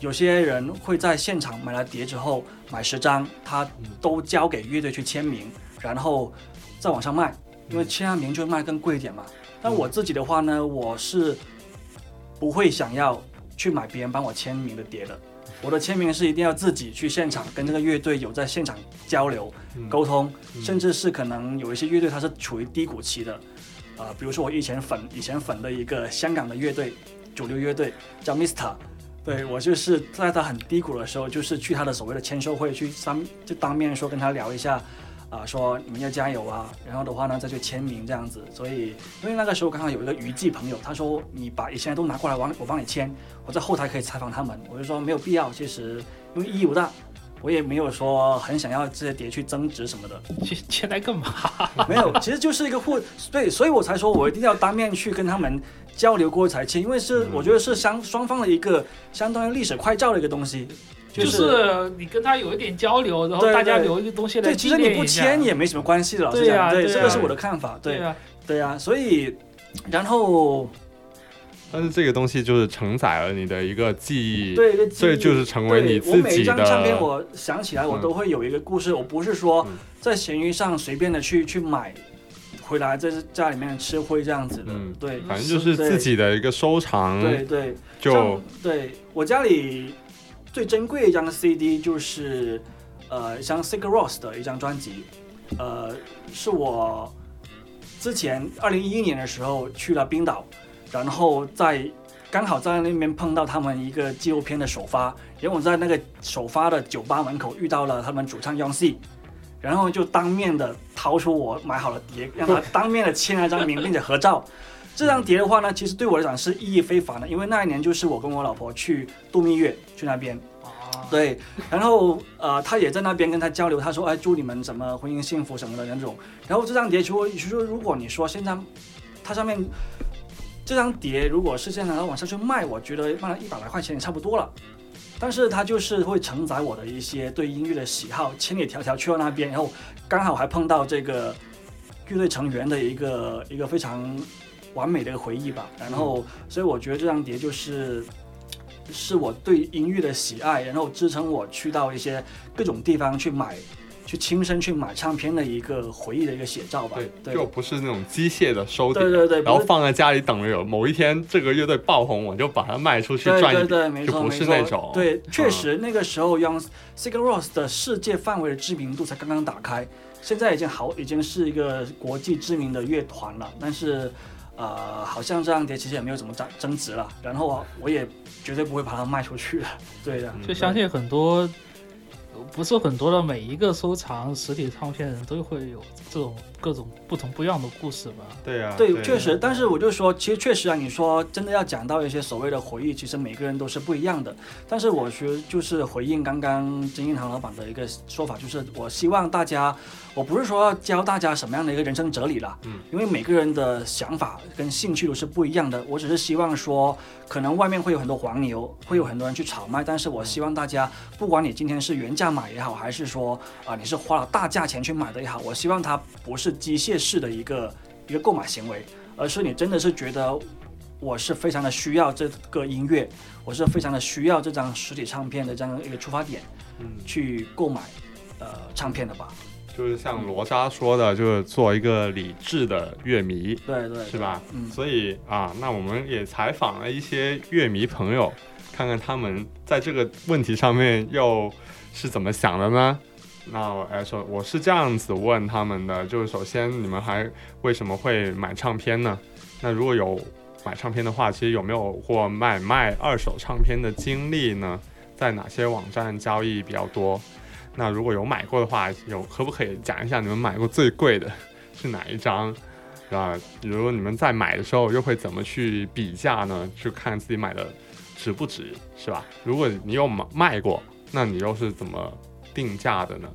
有些人会在现场买了碟之后买十张，他都交给乐队去签名，然后再往上卖，因为签上名就会卖更贵一点嘛。但我自己的话呢，我是不会想要去买别人帮我签名的碟的。我的签名是一定要自己去现场跟这个乐队有在现场交流、嗯沟通，嗯甚至是可能有一些乐队它是处于低谷期的，呃，比如说我以前粉以前粉的一个香港的乐队，主流乐队叫 Mister，对我就是在他很低谷的时候，就是去他的所谓的签售会去当就当面说跟他聊一下，啊、说你们要加油啊，然后的话呢再去签名这样子。所以因为那个时候刚好有一个娱记朋友，他说你把以前的都拿过来，我我帮你签，我在后台可以采访他们，我就说没有必要，其实因为意义不大。我也没有说很想要这些碟去增值什么的，签签来干嘛？没有，其实就是一个互对，所以我才说我一定要当面去跟他们交流过才签，因为是我觉得是相双方的一个相当于历史快照的一个东西，就是是你跟他有一点交流，然后大家对。留一个东西来对，其实你不签也没什么关系的，老实讲，对，对呀对呀这个是我的看法，对对啊，对啊，所以然后但是这个东西就是承载了你的一个记忆，对一个记忆这就是成为你自对我每一张唱片，我想起来我嗯都会有一个故事，我不是说嗯在闲鱼上随便的去去买回来在家里面吃灰这样子的嗯，对，反正就是自己的一个收藏，对对。就对我家里最珍贵的一张 CD 就是呃一张 Sigross 的一张专辑，呃是我之前二零一一年的时候去了冰岛，然后在刚好在那边碰到他们一个纪录片的首发，然后我在那个首发的酒吧门口遇到了他们主唱 Young C。然后就当面的掏出我买好的碟，让他当面的签了张名，并且合照。这张碟的话呢，其实对我来讲是意义非凡的，因为那一年就是我跟我老婆去度蜜月，去那边，啊，对，然后呃，他也在那边跟他交流，他说，哎，祝你们什么婚姻幸福什么的那种。然后这张碟，如果说如果你说现在它上面这张碟如果是现在拿到网上去卖，我觉得卖了一百来块钱也差不多了。但是它就是会承载我的一些对音乐的喜好，千里迢迢去到那边，然后刚好还碰到这个乐队成员的一个一个非常完美的一个回忆吧。然后，所以我觉得这张碟就是是我对音乐的喜爱，然后支撑我去到一些各种地方去买，去亲身去买唱片的一个回忆的一个写照吧。对，对就不是那种机械的收点，对对对，然后放在家里等着有某一天这个乐队爆红，我就把它卖出去对赚一笔，对对，没就不是那种对，确嗯实那个时候让 Sigur Rós 的世界范围的知名度才刚刚打开，现在已经好已经是一个国际知名的乐团了，但是。呃，好像这张碟其实也没有怎么涨增值了，然后啊，我也绝对不会把它卖出去的，对的，嗯就相信很多不是很多的每一个收藏实体唱片人都会有这种各种不同不一样的故事吧。对呀、对，确实，但是我就说，其实确实啊，你说真的要讲到一些所谓的回忆，其实每个人都是不一样的。但是我觉得就是回应刚刚金印堂老板的一个说法，就是我希望大家，我不是说要教大家什么样的一个人生哲理啦，嗯，因为每个人的想法跟兴趣都是不一样的。我只是希望说，可能外面会有很多黄牛，会有很多人去炒卖，但是我希望大家，不管你今天是原价买买也好，还是说啊、你是花了大价钱去买的也好，我希望它不是机械式的一个一个购买行为，而是你真的是觉得我是非常的需要这个音乐，我是非常的需要这张实体唱片的这样一个出发点嗯，去购买呃唱片的吧？就是像罗莎说的，就是做一个理智的乐迷，对对，是吧？嗯所以啊，那我们也采访了一些乐迷朋友，看看他们在这个问题上面又是怎么想的呢？那我来说，我是这样子问他们的，就是首先你们还为什么会买唱片呢？那如果有买唱片的话，其实有没有过买卖二手唱片的经历呢？在哪些网站交易比较多？那如果有买过的话，有可不可以讲一下你们买过最贵的是哪一张？啊，如果你们在买的时候又会怎么去比价呢？去看自己买的值不值，是吧？如果你有买卖过，那你又是怎么定价的呢？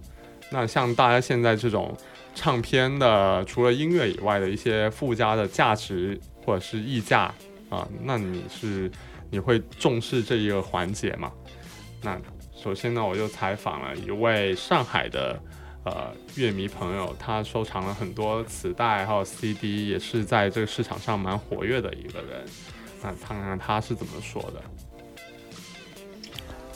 那像大家现在这种唱片的，除了音乐以外的一些附加的价值或者是溢价啊，那你是你会重视这一个环节吗？那首先呢，我就采访了一位上海的呃乐迷朋友，他收藏了很多磁带还有 CD，也是在这个市场上蛮活跃的一个人。那看看他是怎么说的。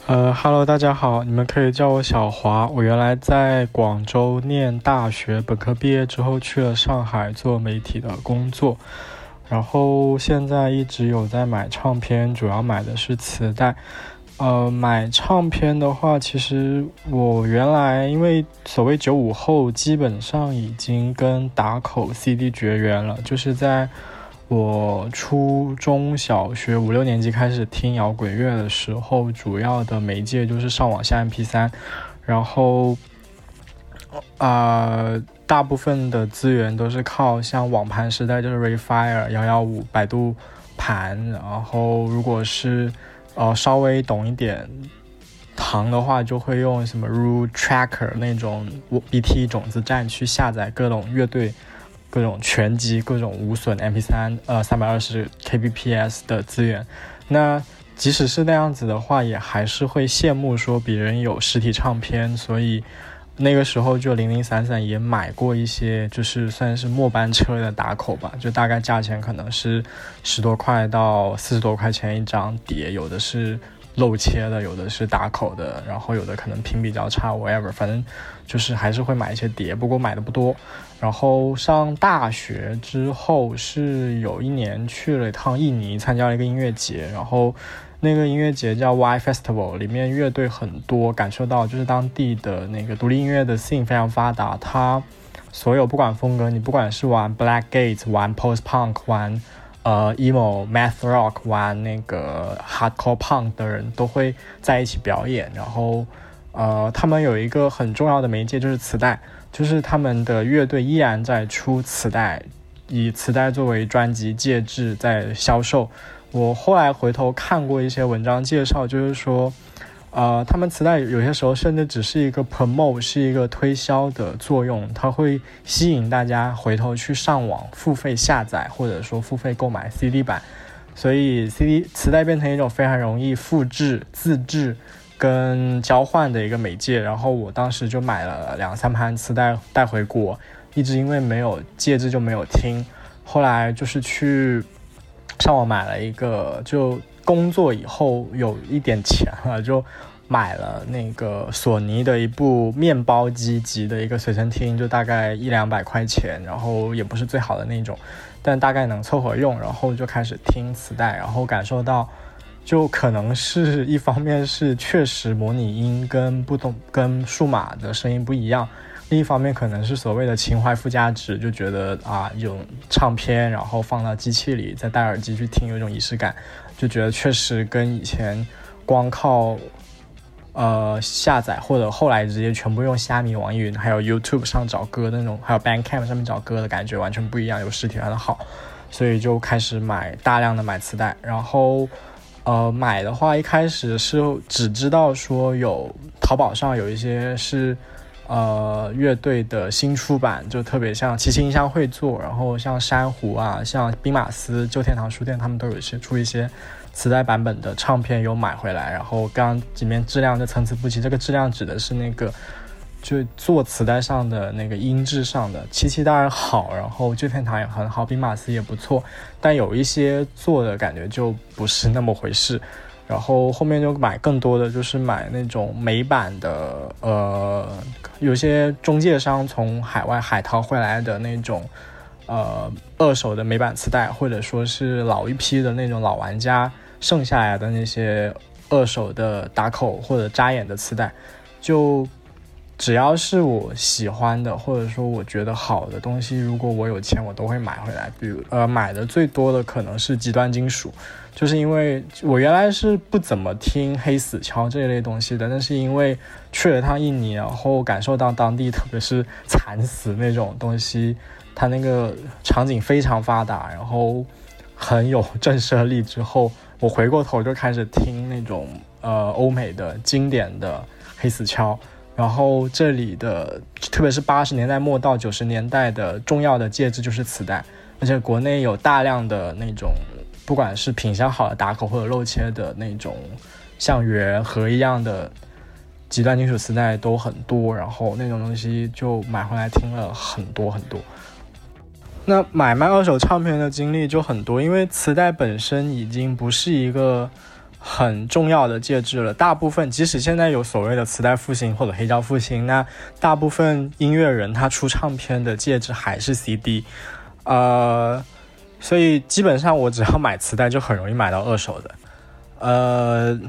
呃，Hello，大家好，你们可以叫我小华。我原来在广州念大学，本科毕业之后去了上海做媒体的工作，然后现在一直有在买唱片，主要买的是磁带。呃，买唱片的话，其实我原来因为所谓九五后，基本上已经跟打口 CD 绝缘了，就是在。我初中小学五六年级开始听摇滚乐的时候，主要的媒介就是上网下 MP3，然后，啊、大部分的资源都是靠像网盘时代就是 Refire 幺幺五百度盘，然后如果是呃稍微懂一点行的话，就会用什么 Root Tracker 那种 BT 种子站去下载各种乐队。各种全集、各种无损 MP3、呃三百二十 kbps 的资源。那即使是那样子的话，也还是会羡慕说别人有实体唱片，所以那个时候就零零散散也买过一些，就是算是末班车的打口吧，就大概价钱可能是十多块到四十多块钱一张碟，有的是。漏切的，有的是打口的，然后有的可能屏比较差，whatever，反正就是还是会买一些碟，不过买的不多。然后上大学之后是有一年去了一趟印尼，参加了一个音乐节，然后那个音乐节叫 Y Festival，里面乐队很多，感受到就是当地的那个独立音乐的 scene 非常发达，它所有不管风格，你不管是玩 Black Gates，玩 Post Punk，玩呃，emo、math rock 玩那个 hardcore punk 的人都会在一起表演，然后呃，他们有一个很重要的媒介就是磁带，就是他们的乐队依然在出磁带，以磁带作为专辑介质在销售。我后来回头看过一些文章介绍，就是说。呃，他们磁带有些时候甚至只是一个 promote，是一个推销的作用，它会吸引大家回头去上网付费下载，或者说付费购买 CD 版，所以 CD 磁带变成一种非常容易复制、自制跟交换的一个媒介。然后我当时就买了两三盘磁带带回国，一直因为没有介质就没有听，后来就是去上网买了一个就。工作以后有一点钱了，就买了那个索尼的一部面包机级的一个随身听，就大概一两百块钱，然后也不是最好的那种，但大概能凑合用。然后就开始听磁带，然后感受到，就可能是一方面是确实模拟音跟不同跟数码的声音不一样，另一方面可能是所谓的情怀附加值，就觉得啊，有唱片，然后放到机器里，再戴耳机去听，有一种仪式感。就觉得确实跟以前光靠呃下载或者后来直接全部用虾米、网易云还有 YouTube 上找歌的那种，还有 Bandcamp 上面找歌的感觉完全不一样，有实体很好，所以就开始买大量的买磁带，然后呃买的话一开始是只知道说有淘宝上有一些是呃乐队的新出版，就特别像齐秦音像会做，然后像珊瑚啊，像兵马司、旧天堂书店，他们都有一些出一些磁带版本的唱片有买回来，然后刚刚里面质量就参差不齐，这个质量指的是那个。就做磁带上的那个音质上的，七七当然好，然后旧天堂也很好，兵马司也不错，但有一些做的感觉就不是那么回事。然后后面就买更多的就是买那种美版的，呃，有些中介商从海外海淘回来的那种，呃，二手的美版磁带，或者说是老一批的那种老玩家剩下来的那些二手的打口或者扎眼的磁带，就。只要是我喜欢的，或者说我觉得好的东西，如果我有钱，我都会买回来。比如，呃，买的最多的可能是极端金属，就是因为我原来是不怎么听黑死敲这一类东西的，那是因为去了趟印尼，然后感受到当地特别是惨死那种东西，它那个场景非常发达，然后很有震慑力。之后我回过头就开始听那种呃欧美的经典的黑死敲。然后这里的，特别是八十年代末到九十年代的重要的介质就是磁带，而且国内有大量的那种，不管是品相好的打口或者漏切的那种，像圆盒一样的极端金属磁带都很多，然后那种东西就买回来听了很多很多。那买卖二手唱片的经历就很多，因为磁带本身已经不是一个。很重要的介质了，大部分即使现在有所谓的磁带复兴或者黑胶复兴，那大部分音乐人他出唱片的介质还是 CD，呃，所以基本上我只要买磁带就很容易买到二手的，呃，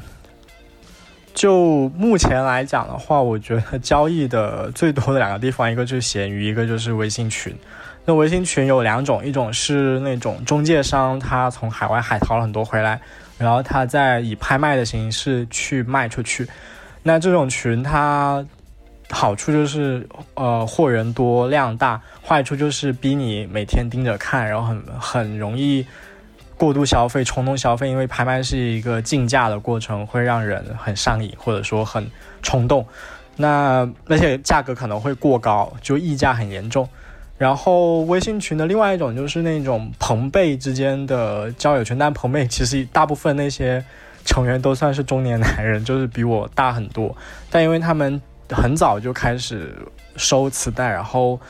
就目前来讲的话，我觉得交易的最多的两个地方，一个就是闲鱼，一个就是微信群。那微信群有两种，一种是那种中介商，他从海外海淘了很多回来。然后他再以拍卖的形式去卖出去，那这种群它好处就是呃货源多量大，坏处就是逼你每天盯着看，然后很很容易过度消费、冲动消费，因为拍卖是一个竞价的过程，会让人很上瘾或者说很冲动，那而且价格可能会过高，就溢价很严重。然后微信群的另外一种就是那种朋辈之间的交友群，但朋辈其实大部分那些成员都算是中年男人，就是比我大很多。但因为他们很早就开始收磁带，然后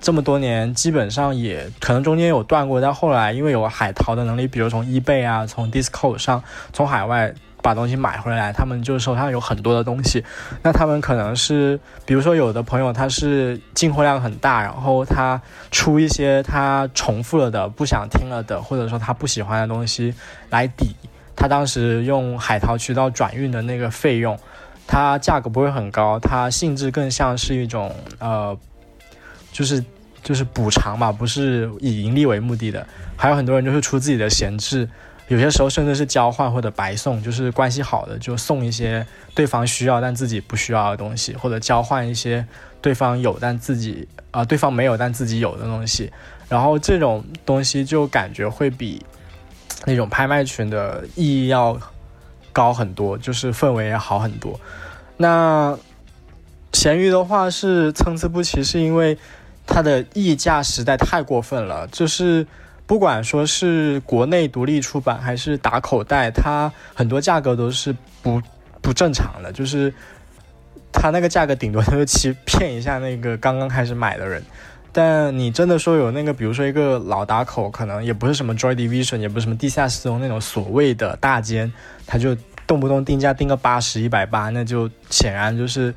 这么多年基本上也可能中间有断过，但后来因为有海淘的能力，比如从 eBay 啊，从 d i s c o 上，从海外。把东西买回来，他们就手上有很多的东西，那他们可能是，比如说有的朋友他是进货量很大，然后他出一些他重复了的、不想听了的，或者说他不喜欢的东西来抵他当时用海淘渠道转运的那个费用，它价格不会很高，它性质更像是一种呃，就是就是补偿吧，不是以盈利为目的的。还有很多人就是出自己的闲置。有些时候甚至是交换或者白送，就是关系好的就送一些对方需要但自己不需要的东西，或者交换一些对方有但自己啊对方没有但自己有的东西。然后这种东西就感觉会比那种拍卖群的意义要高很多，就是氛围也好很多。那闲鱼的话是参差不齐，是因为它的溢价实在太过分了，就是。不管说是国内独立出版还是打口袋，它很多价格都是不不正常的，就是它那个价格顶多就是欺骗一下那个刚刚开始买的人。但你真的说有那个，比如说一个老打口，可能也不是什么 Joy Division，也不是什么地下丝绒那种所谓的大间，他就动不动定价定个八十一百八，那就显然就是。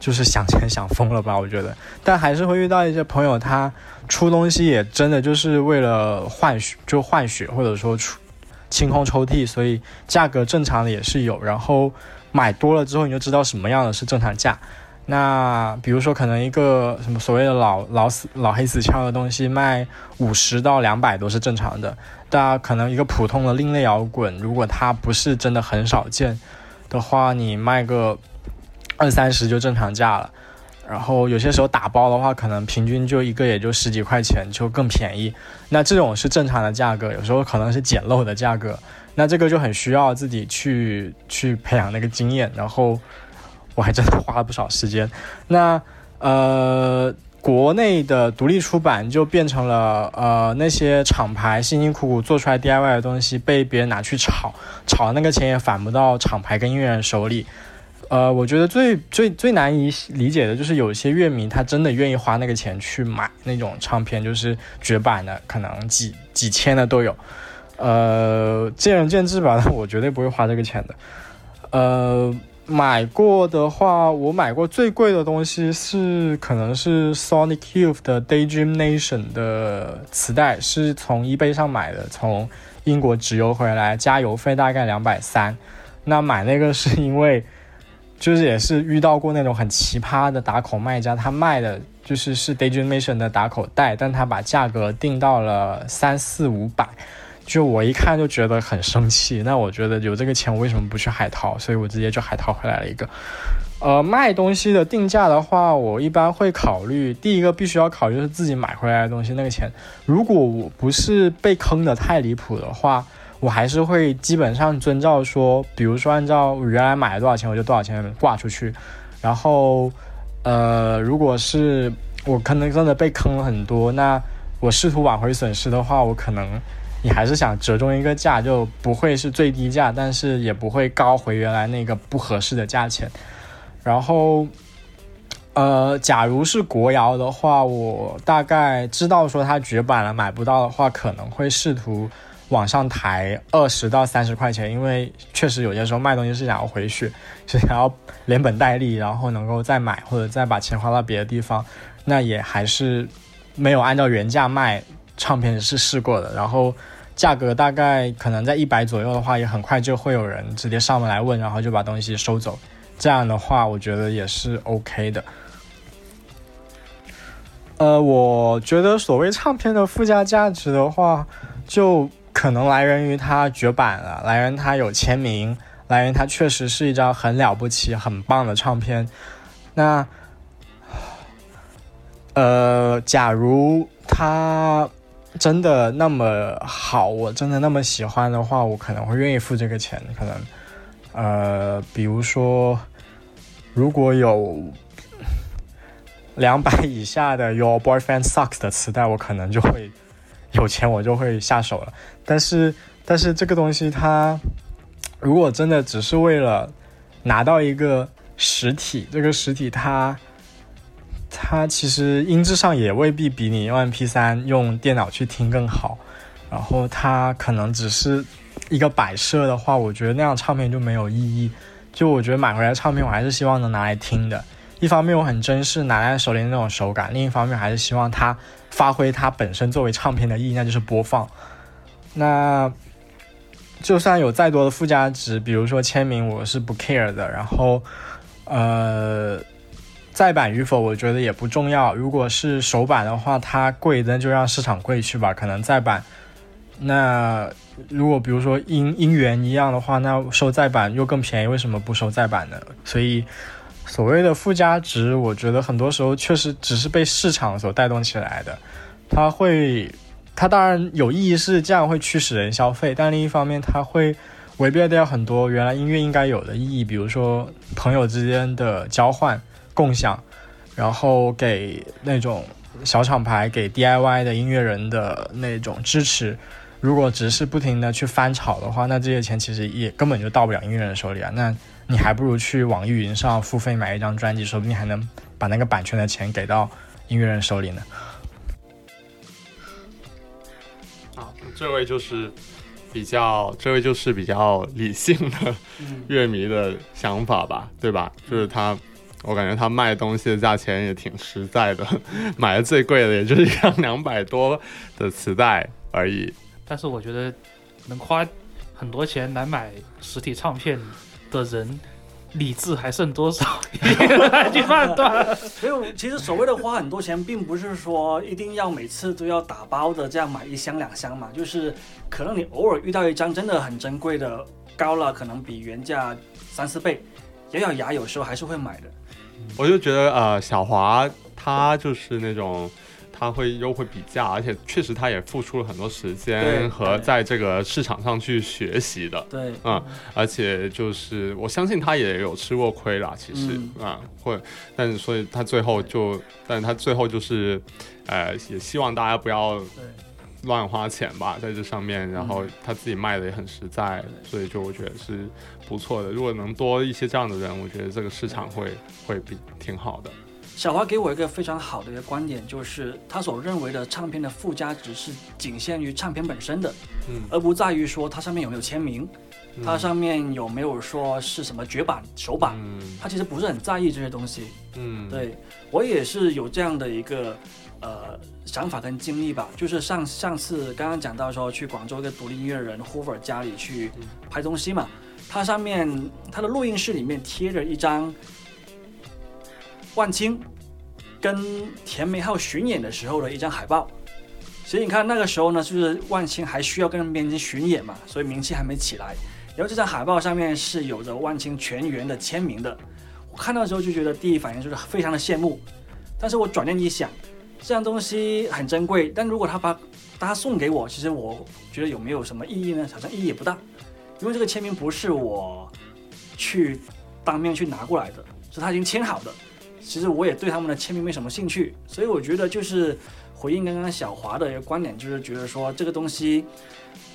就是想钱想疯了吧，我觉得，但还是会遇到一些朋友，他出东西也真的就是为了换血，就换血，或者说出清空抽屉，所以价格正常的也是有。然后买多了之后，你就知道什么样的是正常价。那比如说，可能一个什么所谓的老老死老黑死翘的东西，卖五十到两百都是正常的。大家可能一个普通的另类摇滚，如果它不是真的很少见的话，你卖个。二三十就正常价了，然后有些时候打包的话，可能平均就一个也就十几块钱，就更便宜。那这种是正常的价格，有时候可能是捡漏的价格。那这个就很需要自己去去培养那个经验。然后我还真的花了不少时间。那呃，国内的独立出版就变成了呃那些厂牌辛辛苦苦做出来 DIY 的东西被别人拿去炒，炒那个钱也返不到厂牌跟音乐人手里。呃，我觉得最最最难以理解的就是有些乐迷他真的愿意花那个钱去买那种唱片，就是绝版的，可能几几千的都有。呃，见仁见智吧，我绝对不会花这个钱的。呃，买过的话，我买过最贵的东西是可能是 Sonic Youth 的 Daydream Nation 的磁带，是从 eBay 上买的，从英国直邮回来，加邮费大概两百三。那买那个是因为。就是也是遇到过那种很奇葩的打口卖家，他卖的就是是 Daydream Nation 的打口袋，但他把价格定到了三四五百，就我一看就觉得很生气。那我觉得有这个钱，我为什么不去海淘？所以我直接就海淘回来了一个。呃，卖东西的定价的话，我一般会考虑第一个必须要考虑是自己买回来的东西那个钱，如果我不是被坑的太离谱的话。我还是会基本上遵照说，比如说按照原来买了多少钱，我就多少钱挂出去。然后，呃，如果是我可能真的被坑了很多，那我试图挽回损失的话，我可能你还是想折中一个价，就不会是最低价，但是也不会高回原来那个不合适的价钱。然后，呃，假如是国窑的话，我大概知道说它绝版了，买不到的话，可能会试图。往上抬二十到三十块钱，因为确实有些时候卖东西是想要回血，是想要连本带利，然后能够再买或者再把钱花到别的地方，那也还是没有按照原价卖。唱片是试过的，然后价格大概可能在一百左右的话，也很快就会有人直接上门来问，然后就把东西收走。这样的话，我觉得也是 OK 的。呃，我觉得所谓唱片的附加价值的话，就。可能来源于它绝版了，来源它有签名，来源它确实是一张很了不起、很棒的唱片。那，呃，假如它真的那么好，我真的那么喜欢的话，我可能会愿意付这个钱。可能，呃，比如说，如果有两百以下的 Your Boyfriend Sucks 的磁带，我可能就会。有钱我就会下手了，但是但是这个东西它如果真的只是为了拿到一个实体，这个实体它它其实音质上也未必比你用 MP3 用电脑去听更好，然后它可能只是一个摆设的话，我觉得那样唱片就没有意义。就我觉得买回来唱片，我还是希望能拿来听的。一方面我很珍视拿在手里那种手感，另一方面还是希望它发挥它本身作为唱片的意义，那就是播放。那就算有再多的附加值，比如说签名，我是不 care 的。然后，呃，再版与否，我觉得也不重要。如果是首版的话，它贵，那就让市场贵去吧。可能再版，那如果比如说音音源一样的话，那收再版又更便宜，为什么不收再版呢？所以。所谓的附加值，我觉得很多时候确实只是被市场所带动起来的。它会，它当然有意义是这样会驱使人消费，但另一方面它会违背掉很多原来音乐应该有的意义，比如说朋友之间的交换、共享，然后给那种小厂牌、给 DIY 的音乐人的那种支持。如果只是不停的去翻炒的话，那这些钱其实也根本就到不了音乐人手里啊。那你还不如去网易云上付费买一张专辑，说不定还能把那个版权的钱给到音乐人手里呢。啊，这位就是比较，这位就是比较理性的乐迷的想法吧，对吧？就是他，我感觉他卖东西的价钱也挺实在的，买的最贵的也就是一张两百多的磁带而已。但是我觉得能花很多钱来买实体唱片。的人理智还剩多少？来去判断。所以其实所谓的花很多钱，并不是说一定要每次都要打包的这样买一箱两箱嘛。就是可能你偶尔遇到一张真的很珍贵的，高了可能比原价三四倍，咬咬牙有时候还是会买的。我就觉得呃，小华他就是那种。他会又会比价，而且确实他也付出了很多时间和在这个市场上去学习的。对，嗯，而且就是我相信他也有吃过亏啦，其实嗯啊，会，但是所以他最后就，但是他最后就是，呃，也希望大家不要对乱花钱吧，在这上面，然后嗯他自己卖的也很实在，所以就我觉得是不错的。如果能多一些这样的人，我觉得这个市场会会比挺好的。小华给我一个非常好的一个观点，就是他所认为的唱片的附加值是仅限于唱片本身的，嗯，而不在于说它上面有没有签名，嗯它上面有没有说是什么绝版、首版，嗯他其实不是很在意这些东西。嗯，对我也是有这样的一个呃想法跟经历吧，就是上上次刚刚讲到说去广州一个独立音乐人 Hoover 家里去拍东西嘛，他上面他的录音室里面贴着一张万青跟田梅浩巡演的时候的一张海报。所以你看那个时候呢，就是万青还需要跟编辑巡演嘛，所以名气还没起来。然后这张海报上面是有着万青全员的签名的，我看到的时候就觉得第一反应就是非常的羡慕。但是我转念一想，这样东西很珍贵，但如果他把他送给我，其实我觉得有没有什么意义呢？好像意义也不大，因为这个签名不是我去当面去拿过来的，是他已经签好的。其实我也对他们的签名没什么兴趣，所以我觉得就是回应刚刚小华的一个观点，就是觉得说这个东西，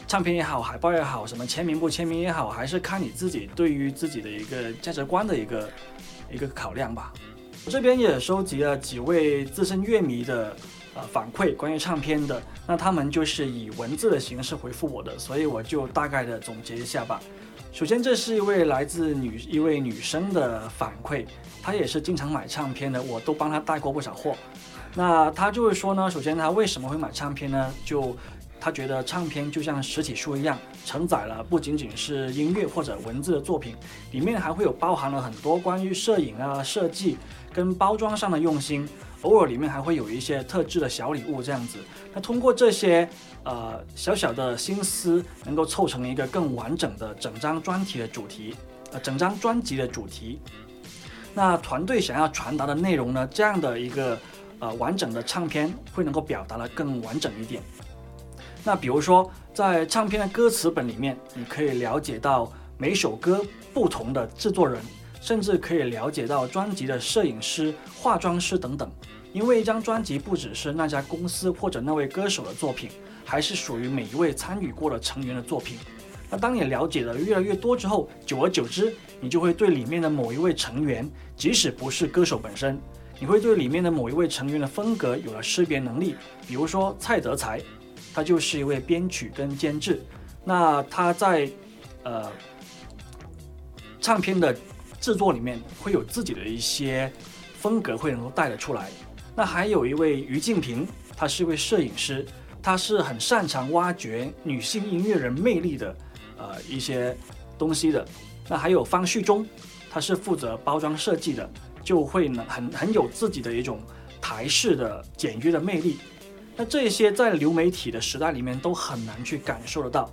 唱片也好，海报也好，什么签名不签名也好，还是看你自己对于自己的一个价值观的一个一个考量吧。这边也收集了几位资深乐迷的呃反馈，关于唱片的，那他们就是以文字的形式回复我的，所以我就大概的总结一下吧。首先，这是一位来自女一位女生的反馈，她也是经常买唱片的，我都帮她带过不少货。那她就是说呢，首先她为什么会买唱片呢？就她觉得唱片就像实体书一样，承载了不仅仅是音乐或者文字的作品，里面还会有包含了很多关于摄影啊、设计跟包装上的用心，偶尔里面还会有一些特制的小礼物这样子。那通过这些呃小小的心思，能够凑成一个更完整的整张专题的主题，呃，整张专辑的主题。那团队想要传达的内容呢，这样的一个呃完整的唱片会能够表达的更完整一点。那比如说，在唱片的歌词本里面，你可以了解到每首歌不同的制作人，甚至可以了解到专辑的摄影师、化妆师等等。因为一张专辑不只是那家公司或者那位歌手的作品，还是属于每一位参与过的成员的作品。那当你了解的越来越多之后，久而久之，你就会对里面的某一位成员，即使不是歌手本身，你会对里面的某一位成员的风格有了识别能力。比如说蔡德才，他就是一位编曲跟监制，那他在呃唱片的制作里面会有自己的一些风格，会能够带得出来。那还有一位于静平，他是一位摄影师，他是很擅长挖掘女性音乐人魅力的呃一些东西的。那还有方旭中，他是负责包装设计的，就会呢很很有自己的一种台式的简约的魅力。那这些在流媒体的时代里面都很难去感受得到。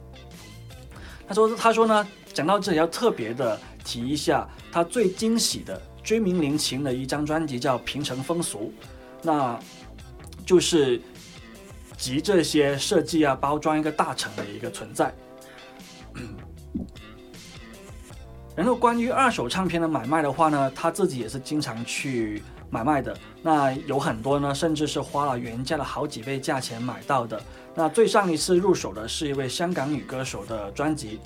他说他说呢，讲到这里要特别的提一下，他最惊喜的追名林琴的一张专辑叫《平成风俗》。那就是集这些设计啊、包装一个大成的一个存在。然后关于二手唱片的买卖的话呢，他自己也是经常去买卖的。那有很多呢，甚至是花了原价的好几倍价钱买到的。那最上一次入手的是一位香港女歌手的专辑，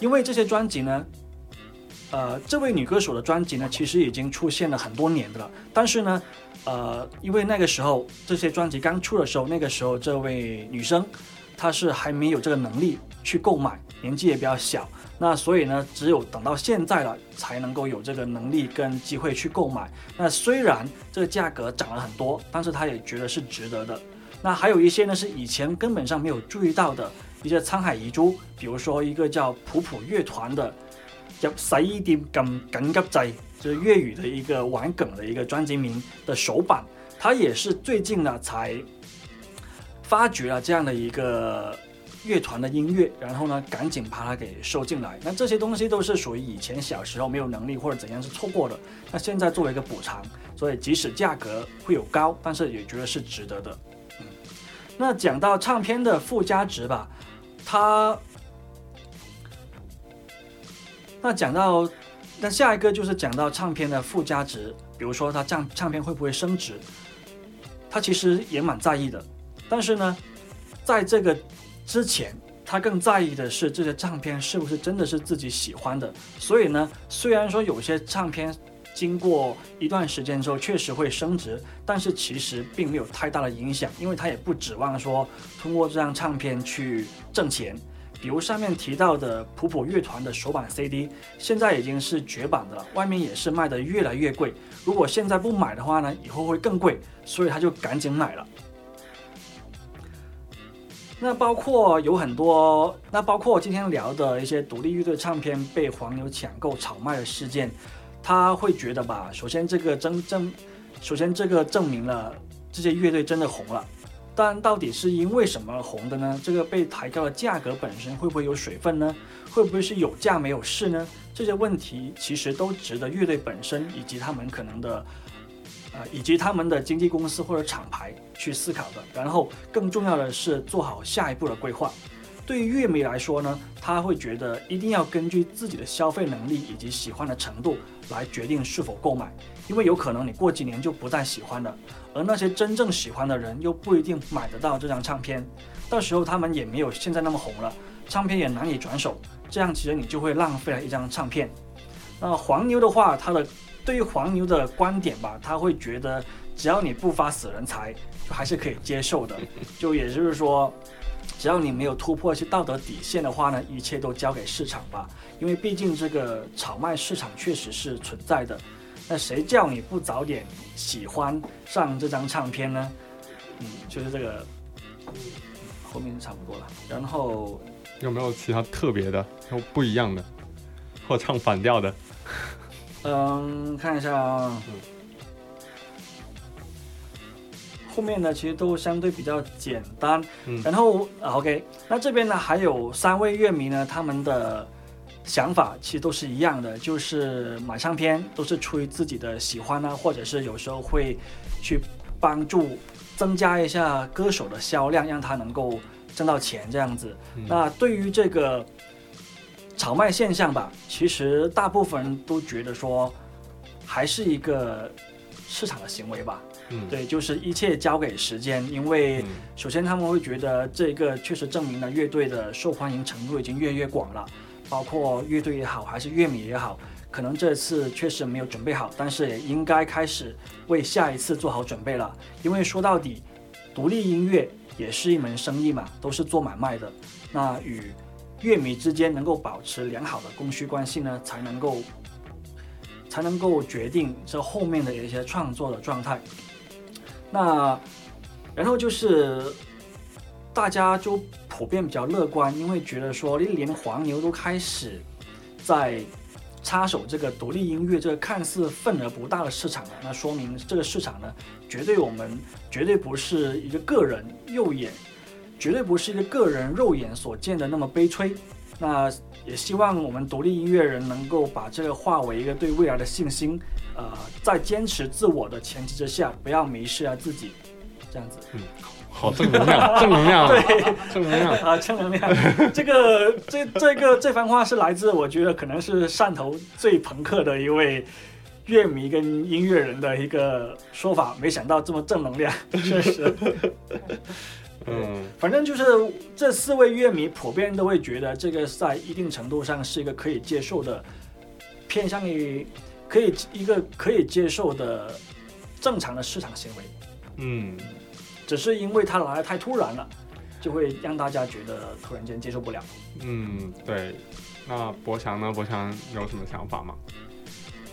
因为这些专辑呢，呃，这位女歌手的专辑呢，其实已经出现了很多年的了。但是呢，呃，因为那个时候这些专辑刚出的时候，那个时候这位女生她是还没有这个能力去购买，年纪也比较小。那所以呢，只有等到现在了，才能够有这个能力跟机会去购买。那虽然这个价格涨了很多，但是她也觉得是值得的。那还有一些呢，是以前根本上没有注意到的一些沧海遗珠，比如说一个叫普普乐团的。入洗衣店咁緊急掣，就是粤语的一个玩梗的一个专辑名的首版，它也是最近呢才发掘了这样的一个乐团的音乐，然后呢，赶紧把它给收进来。那这些东西都是属于以前小时候没有能力或者怎样是错过的，那现在作为一个补偿，所以即使价格会有高，但是也觉得是值得的。嗯，那讲到唱片的附加值吧，他，那讲到，那下一个就是讲到唱片的附加值，比如说它唱唱片会不会升值，他其实也蛮在意的，但是呢，在这个之前，他更在意的是这些唱片是不是真的是自己喜欢的。所以呢，虽然说有些唱片经过一段时间之后确实会升值，但是其实并没有太大的影响，因为他也不指望说通过这张唱片去挣钱。比如上面提到的普普乐团的首版 CD，现在已经是绝版的了，外面也是卖的越来越贵。如果现在不买的话呢，以后会更贵，所以他就赶紧买了。那包括有很多，那包括今天聊的一些独立乐队唱片被黄牛抢购炒卖的事件，他会觉得吧，首先这个真证，首先这个证明了这些乐队真的红了。但到底是因为什么红的呢？这个被抬高的价格本身会不会有水分呢？会不会是有价没有市呢？这些问题其实都值得乐队本身以及他们可能的，呃，以及他们的经纪公司或者厂牌去思考的。然后更重要的是做好下一步的规划。对于乐迷来说呢，他会觉得一定要根据自己的消费能力以及喜欢的程度来决定是否购买，因为有可能你过几年就不再喜欢了。而那些真正喜欢的人又不一定买得到这张唱片，到时候他们也没有现在那么红了，唱片也难以转手，这样其实你就会浪费了一张唱片。那黄牛的话，他的对于黄牛的观点吧，他会觉得只要你不发死人财，就还是可以接受的。就也就是说，只要你没有突破一些道德底线的话呢，一切都交给市场吧，因为毕竟这个炒卖市场确实是存在的。那谁叫你不早点喜欢上这张唱片呢？嗯，就是这个，后面差不多了。然后有没有其他特别的、不一样的，或唱反调的？嗯，看一下啊，后面呢其实都相对比较简单。嗯，然后啊，OK，那这边呢还有三位乐迷呢，他们的。想法其实都是一样的，就是买唱片都是出于自己的喜欢啊，或者是有时候会去帮助增加一下歌手的销量，让他能够挣到钱这样子。那对于这个炒卖现象吧，其实大部分人都觉得说还是一个市场的行为吧。嗯，对，就是一切交给时间，因为首先他们会觉得这个确实证明了乐队的受欢迎程度已经越来越广了。包括乐队也好，还是乐迷也好，可能这次确实没有准备好，但是也应该开始为下一次做好准备了。因为说到底，独立音乐也是一门生意嘛，都是做买卖的。那与乐迷之间能够保持良好的供需关系呢，才能够才能够决定这后面的一些创作的状态。那然后就是大家就。普遍比较乐观，因为觉得说，连黄牛都开始在插手这个独立音乐这个看似份额不大的市场了，那说明这个市场呢，绝对我们绝对不是一个个人肉眼，绝对不是一个个人肉眼所见的那么悲催。那也希望我们独立音乐人能够把这个化为一个对未来的信心，呃，在坚持自我的前提之下，不要迷失了自己，这样子。嗯。好正能量，正能量，对，正能量啊，正能量。这个这这个这番话是来自我觉得可能是汕头最朋克的一位乐迷跟音乐人的一个说法，没想到这么正能量，确实。嗯，反正就是这四位乐迷普遍都会觉得这个在一定程度上是一个可以接受的，偏向于可以一个可以接受的正常的市场行为。嗯。只是因为它来的太突然了，就会让大家觉得突然间接受不了。嗯，对。那博强呢？博强有什么想法吗？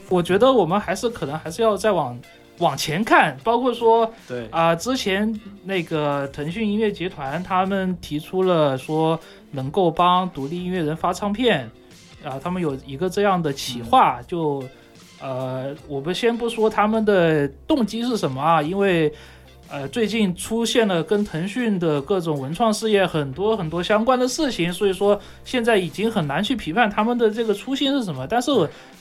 我觉得我们还是可能还是要再往往前看，包括说，对啊，之前那个腾讯音乐集团他们提出了说能够帮独立音乐人发唱片，啊，他们有一个这样的企划，就呃，我们先不说他们的动机是什么啊，因为。呃，最近出现了跟腾讯的各种文创事业很多很多相关的事情，所以说现在已经很难去批判他们的这个初心是什么。但是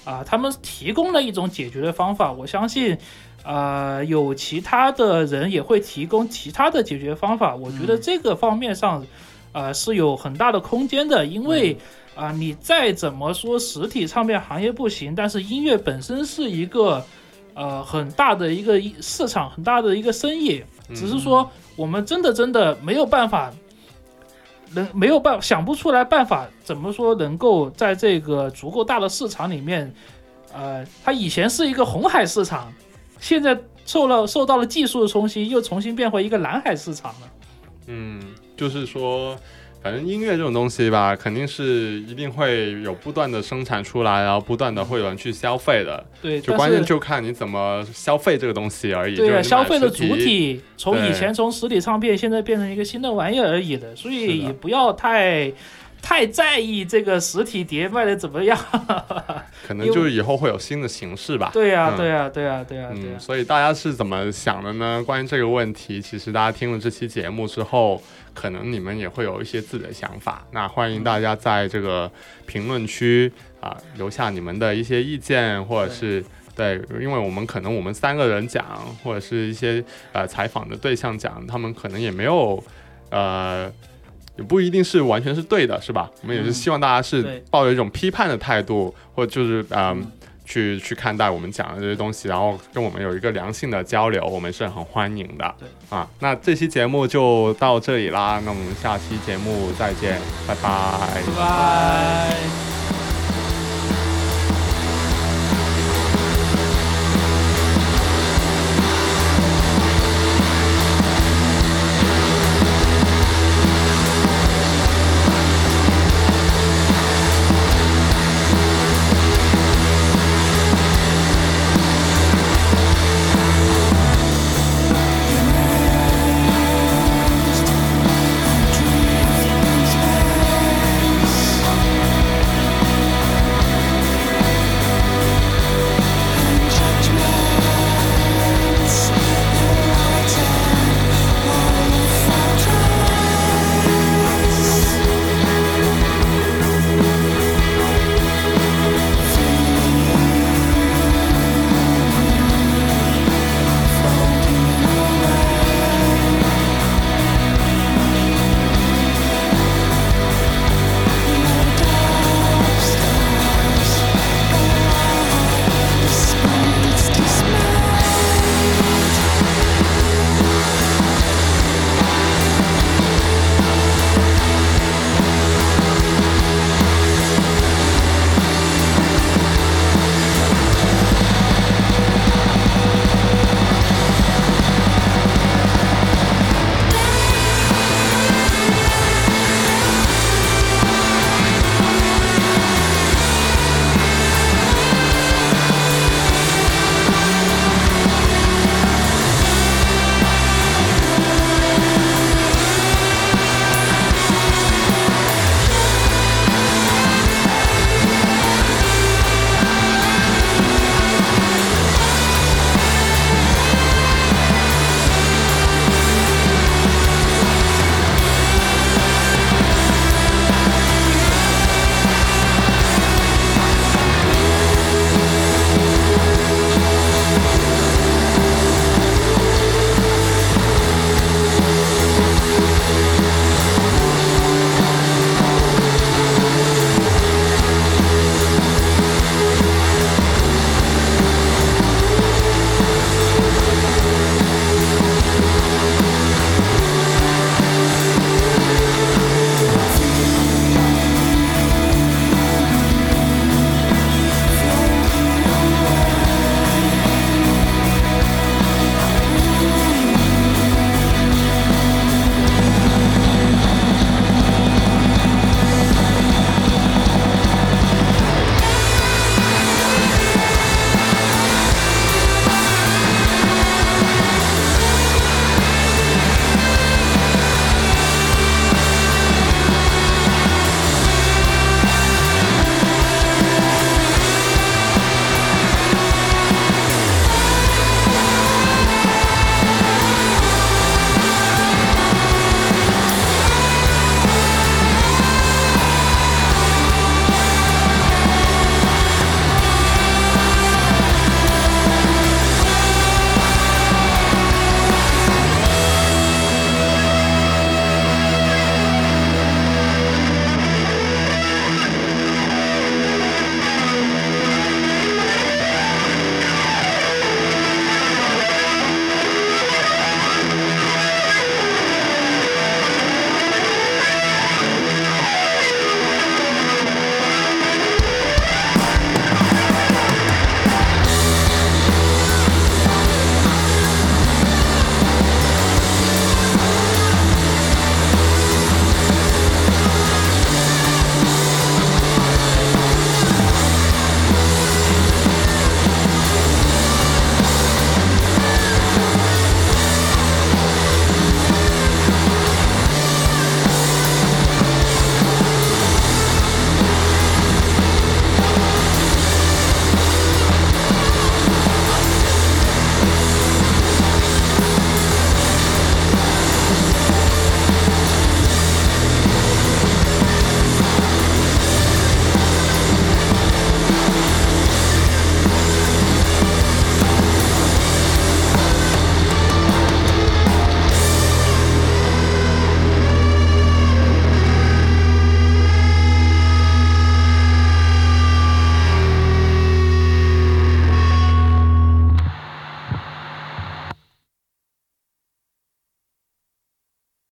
啊、他们提供了一种解决的方法，我相信，啊，有其他的人也会提供其他的解决方法。我觉得这个方面上，呃，是有很大的空间的，因为。啊，你再怎么说实体唱片行业不行，但是音乐本身是一个呃很大的一个市场，很大的一个生意。只是说我们真的真的没有办法，能没有办想不出来办法，怎么说能够在这个足够大的市场里面，呃，它以前是一个红海市场，现在受了受到了技术的冲击，又重新变回一个蓝海市场了。嗯，就是说，反正音乐这种东西吧，肯定是一定会有不断的生产出来，然后不断的会有人去消费的。对，就关键就看你怎么消费这个东西而已。对消费的主体从以前从实体唱片，现在变成一个新的玩意儿而已的，所以也不要太太在意这个实体碟卖的怎么样。可能 就是以后会有新的形式吧。对呀、嗯对呀、对呀、对呀、对呀、嗯，所以大家是怎么想的呢？关于这个问题，其实大家听了这期节目之后，可能你们也会有一些自己的想法。那欢迎大家在这个评论区啊、留下你们的一些意见，或者是对，因为我们可能我们三个人讲，或者是一些呃采访的对象讲，他们可能也没有呃。也不一定是完全是对的，是吧？我们也是希望大家是抱着一种批判的态度，或者就是嗯、嗯去去看待我们讲的这些东西，然后跟我们有一个良性的交流，我们是很欢迎的。对啊，那这期节目就到这里啦，那我们下期节目再见，拜拜拜拜。